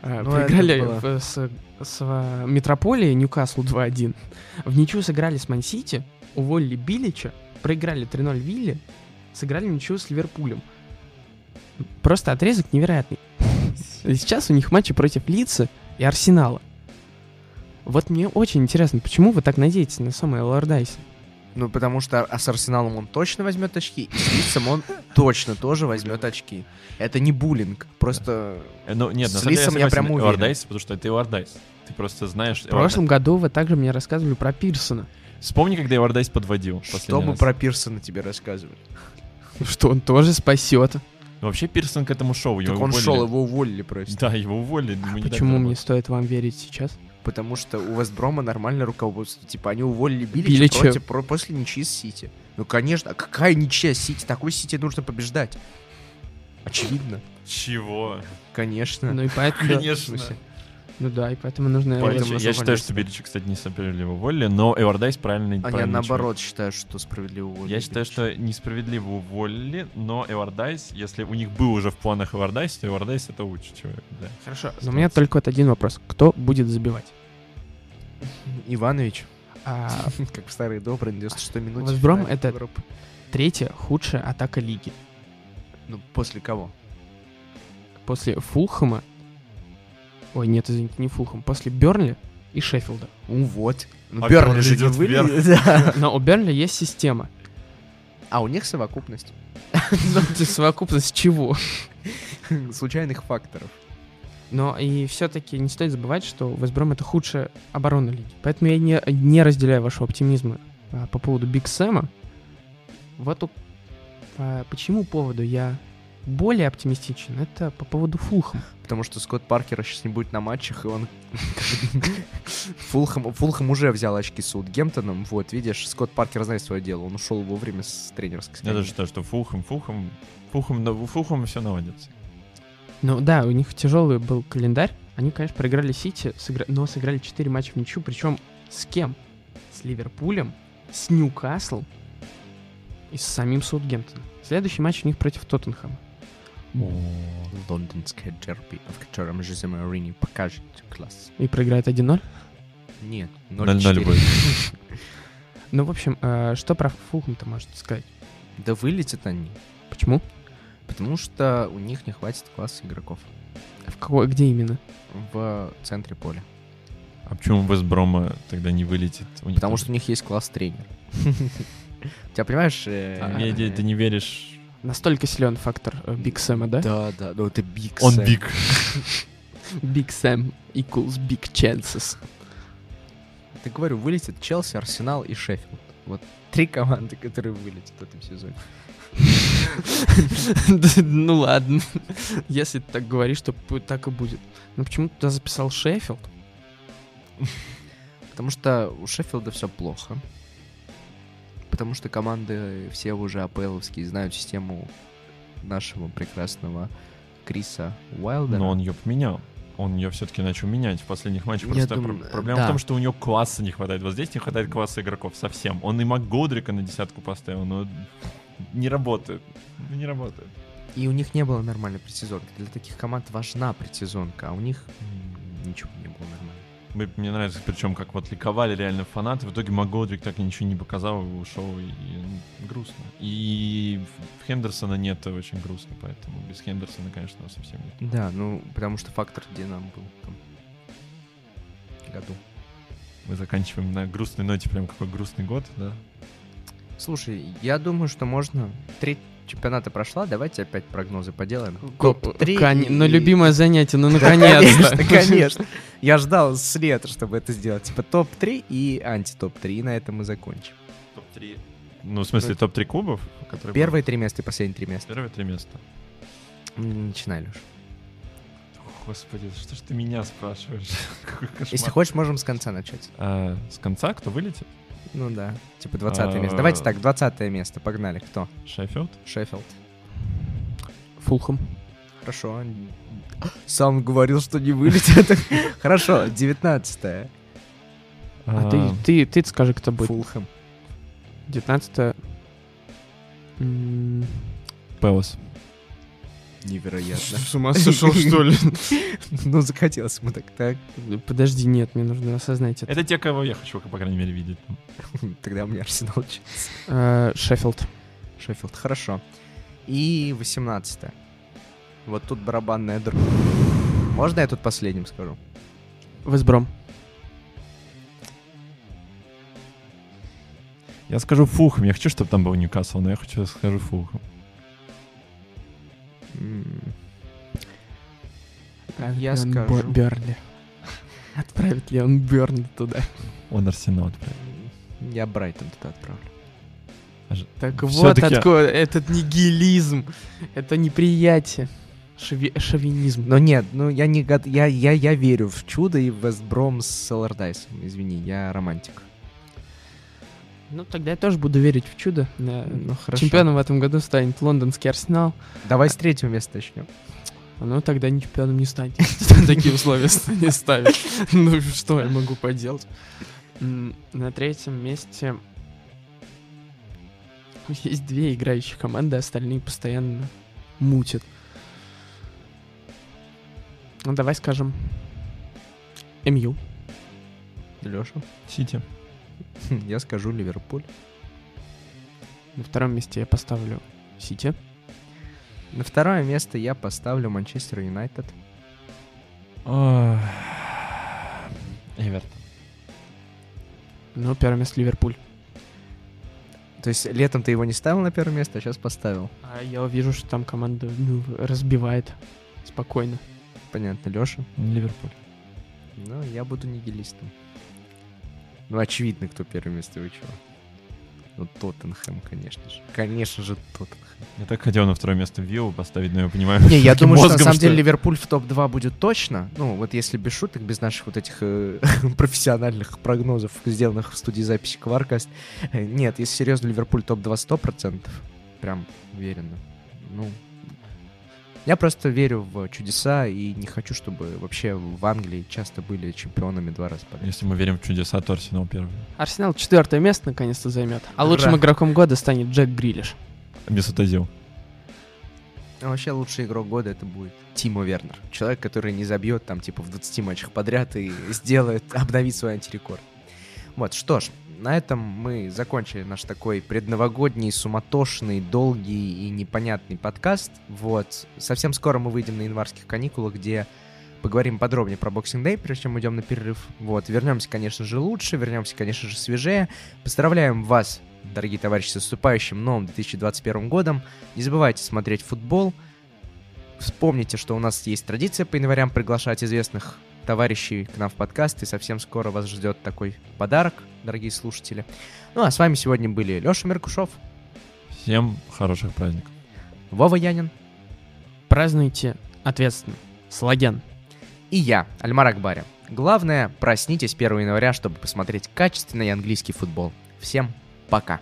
А, Ну, проиграли в- с, с а, Метрополией Ньюкаслу 2-1. В ничью сыграли с Мансити, уволили Билича, проиграли 3-0 Вилли, сыграли ничью с Ливерпулем. Просто отрезок невероятный. И сейчас у них матчи против Лица и Арсенала. Вот мне очень интересно, почему вы так надеетесь на самое Лордайсе? Ну, потому что а с Арсеналом он точно возьмет очки, и с Лицем он точно тоже возьмет очки. Это не буллинг, просто... Э, Ну, нет, С Лидсом я согласен, прям уверен. Эллардайс, потому что это Эллардайс. Ты просто знаешь... В прошлом году вы также мне рассказывали про Пирсона. Вспомни, когда Эллардайс подводил. Что мы раз. про Пирсона тебе рассказывали? Что он тоже спасет. Ну, Вообще Пирсон к этому шоу. его Так он уволили. шел, его уволили просто. Да, его уволили. не дали Почему мне стоит вам верить сейчас? Потому что у Вестброма нормальное руководство. Типа, они уволили Билича, Билича. против- про- после ничьи с Сити. Ну, конечно, а какая ничья с Сити? Такой Сити нужно побеждать. Очевидно. Чего? Конечно. Ну и поэтому... Конечно. Ну да, и поэтому нужно... Поэтому я считаю, что. Билича, кстати, несправедливо уволили, но Эллардайс правильный, А я правильный наоборот считаю, что справедливо человек. уволили Я считаю, Билича. что несправедливо уволили, но Эллардайс, если у них был уже в планах Эллардайс, то Эллардайс это лучший человек, да. Хорошо, но у меня только вот один вопрос. Кто будет забивать? Иванович, А, как в старые добрые, на 96 минуте. Вестбром финале это- Европы. третья худшая атака лиги. Ну, после кого? После Фулхэма... Ой, нет, извините, не Фулхэм. После Бернли и Шеффилда. Ну вот. Ну, А Бернли Бернли же идет. Да. Но у Бернли есть система. А у них совокупность Ну, совокупность чего? случайных факторов. Но и все-таки не стоит забывать, что Вестбром это худшая оборона лиги. Поэтому я не, не разделяю вашего оптимизма а, по поводу Биг Сэма. Вот у- по почему поводу я более оптимистичен, это по поводу Фулхэма. Потому что Скотт Паркера сейчас не будет на матчах, и он... Фулхэм, Фулхэм уже взял очки с Саутгемптоном. Вот, видишь, Скотт Паркер знает свое дело. Он ушел вовремя с тренерской Я даже считаю, что Фулхэм, Фулхэм, Фулхэм, Фулхэма все наладится. Ну да, у них тяжелый был календарь. Они, конечно, проиграли Сити, сыгра- но сыграли 4 матча в ничью. Причем с кем? С Ливерпулем, с Ньюкаслом и с самим Саутгемптоном. Следующий матч у них против Тоттенхэма. Лондонское дерби, в котором Жозе Маурини покажет класс. И проиграет 1-0. Нет, 0-0 0-4. будет. Ну, в общем, э, что про Фулхэм-то можете сказать? Да вылетят они. Почему? Потому что у них не хватит класса игроков В какой, где именно? в центре поля. А почему Вестброма тогда не вылетит? У них Потому что у них есть класс тренер. Тебя понимаешь? э, А, Медиа, ты не веришь. Настолько силен фактор э, Big Sam а, да? Да, да, ну это Big Он Sam. big. Big Sam equals big chances. Ты говорю, вылетит Челси, Арсенал и Шеффилд. Вот три команды, которые вылетят в этом сезоне. Ну ладно. Если ты так говоришь, то так и будет. Но почему ты туда записал Шеффилд? Потому что у Шеффилда все плохо. Потому что команды все уже АПЛовские знают систему нашего прекрасного Криса Уайлдера. Но он ее поменял. Он ее все-таки начал менять в последних матчах. Просто думаю, про- проблема да. в том, что у него класса не хватает. Вот здесь не хватает класса игроков совсем. Он и МакГодрика на десятку поставил, но не работает. Не работает. И у них не было нормальной предсезонки. Для таких команд важна предсезонка, а у них ничего не было нормально. Мне, нравится, причем, как вот ликовали реально фанаты. В итоге МакГодрик так и ничего не показал, ушел, и, и грустно. И в- Хендерсона нет, очень грустно, поэтому без Хендерсона, конечно, совсем нет. Да, ну, потому что фактор Динамо был в том году. Мы заканчиваем на грустной ноте, прям какой грустный год, да? Слушай, я думаю, что можно... Треть чемпионата прошла, давайте опять прогнозы поделаем. Коп- Топ-три Кон- и- Ну, любимое занятие, ну, наконец-то. Конечно, конечно. Я ждал с лета, чтобы это сделать. Типа топ-3 и анти-топ-3, и на этом мы закончим. Топ-3. Ну, в смысле, топ-3 клубов? Которые Первые три места и последние три места. Первые три места. Начинай, Леш. Господи, что ж ты меня спрашиваешь? Если хочешь, можем с конца начать. А, с конца кто вылетит? Ну да, типа 20 А. место. Давайте так, 20 место, погнали. Кто? Шеффилд? Шеффилд. Фулхэм. Хорошо. Сам говорил, что не вылетит. Хорошо, 19 А ты, ты, ты скажи, кто будет. Фулхэм. 19 м, Пэлас. Невероятно. С ума сошел, что ли? Ну, захотелось ему так, так. Подожди, нет, мне нужно осознать это. Это те, кого я хочу, по крайней мере, видеть. Тогда у меня Арсенал. Э, Шеффилд. Шеффилд, хорошо. И 18 Вот тут барабанная дробь. Можно я тут последним скажу? Весбром. Я скажу Фулхэм. Я хочу, чтобы там был Ньюкасл, но я хочу скажу Фулхэм. Я скажу. Берли. Отправит ли он Бернли туда? Он Арсенал отправит. Я Брайтон туда отправлю. Так вот откуда этот нигилизм, это неприятие, шови шовинизм. Но нет, ну я не я, я, я верю в чудо и в Вестбром с Алlardyce. Извини, я романтик. Ну, тогда я тоже буду верить в чудо. Ну, хорошо. Чемпионом в этом году станет лондонский Арсенал. Давай с третьего места начнем. Ну, тогда ни чемпионом не станет. Такие условия не ставят. Ну, что я могу поделать? На третьем месте есть две играющие команды, остальные постоянно мутят. Ну, давай скажем МЮ. Леша? Сити. Я скажу Ливерпуль. На втором месте я поставлю Сити. На второе место я поставлю Манчестер Юнайтед. Эвертон. Ну, первое место Ливерпуль. То есть летом ты его не ставил на первое место, а сейчас поставил? А я вижу, что там команда ну, разбивает спокойно. Понятно. Леша? Ливерпуль. Ну, я буду нигилистом. Ну, очевидно, кто первое место вычел. Ну, Тоттенхэм, конечно же. Конечно же, Тоттенхэм. Я так хотел на второе место Виллу поставить, но я понимаю... Не, я думаю, что на самом деле Ливерпуль в топ-2 будет точно. Ну, вот если без шуток, без наших вот этих э, профессиональных прогнозов, сделанных в студии записи Кваркаст. Э, нет, если серьезно, Ливерпуль топ-2 100%. Прям уверенно. Ну, я просто верю в чудеса и не хочу, чтобы вообще в Англии часто были чемпионами два раза подряд. Если мы верим в чудеса, то Арсенал первый. Арсенал четвертое место наконец-то займет. А Ура. лучшим игроком года станет Джек Грилиш. Месут Азил. А вообще лучший игрок года это будет Тимо Вернер. Человек, который не забьет там типа в 20 матчах подряд и сделает, обновить свой антирекорд. Вот, что ж, на этом мы закончили наш такой предновогодний, суматошный, долгий и непонятный подкаст. Вот. Совсем скоро мы выйдем на январских каникулах, где поговорим подробнее про Boxing Day, прежде чем уйдем на перерыв. Вот. Вернемся, конечно же, лучше, вернемся, конечно же, свежее. Поздравляем вас, дорогие товарищи, с наступающим новым 2021 годом. Не забывайте смотреть футбол. Вспомните, что у нас есть традиция по январям приглашать известных товарищей к нам в подкаст, и совсем скоро вас ждет такой подарок, дорогие слушатели. Ну, а с вами сегодня были Леша Меркушев. Всем хороших праздников. Вова Янин. Празднуйте ответственно. Слаген. И я, Альмар Акбари. Главное, проснитесь 1 января, чтобы посмотреть качественный английский футбол. Всем пока.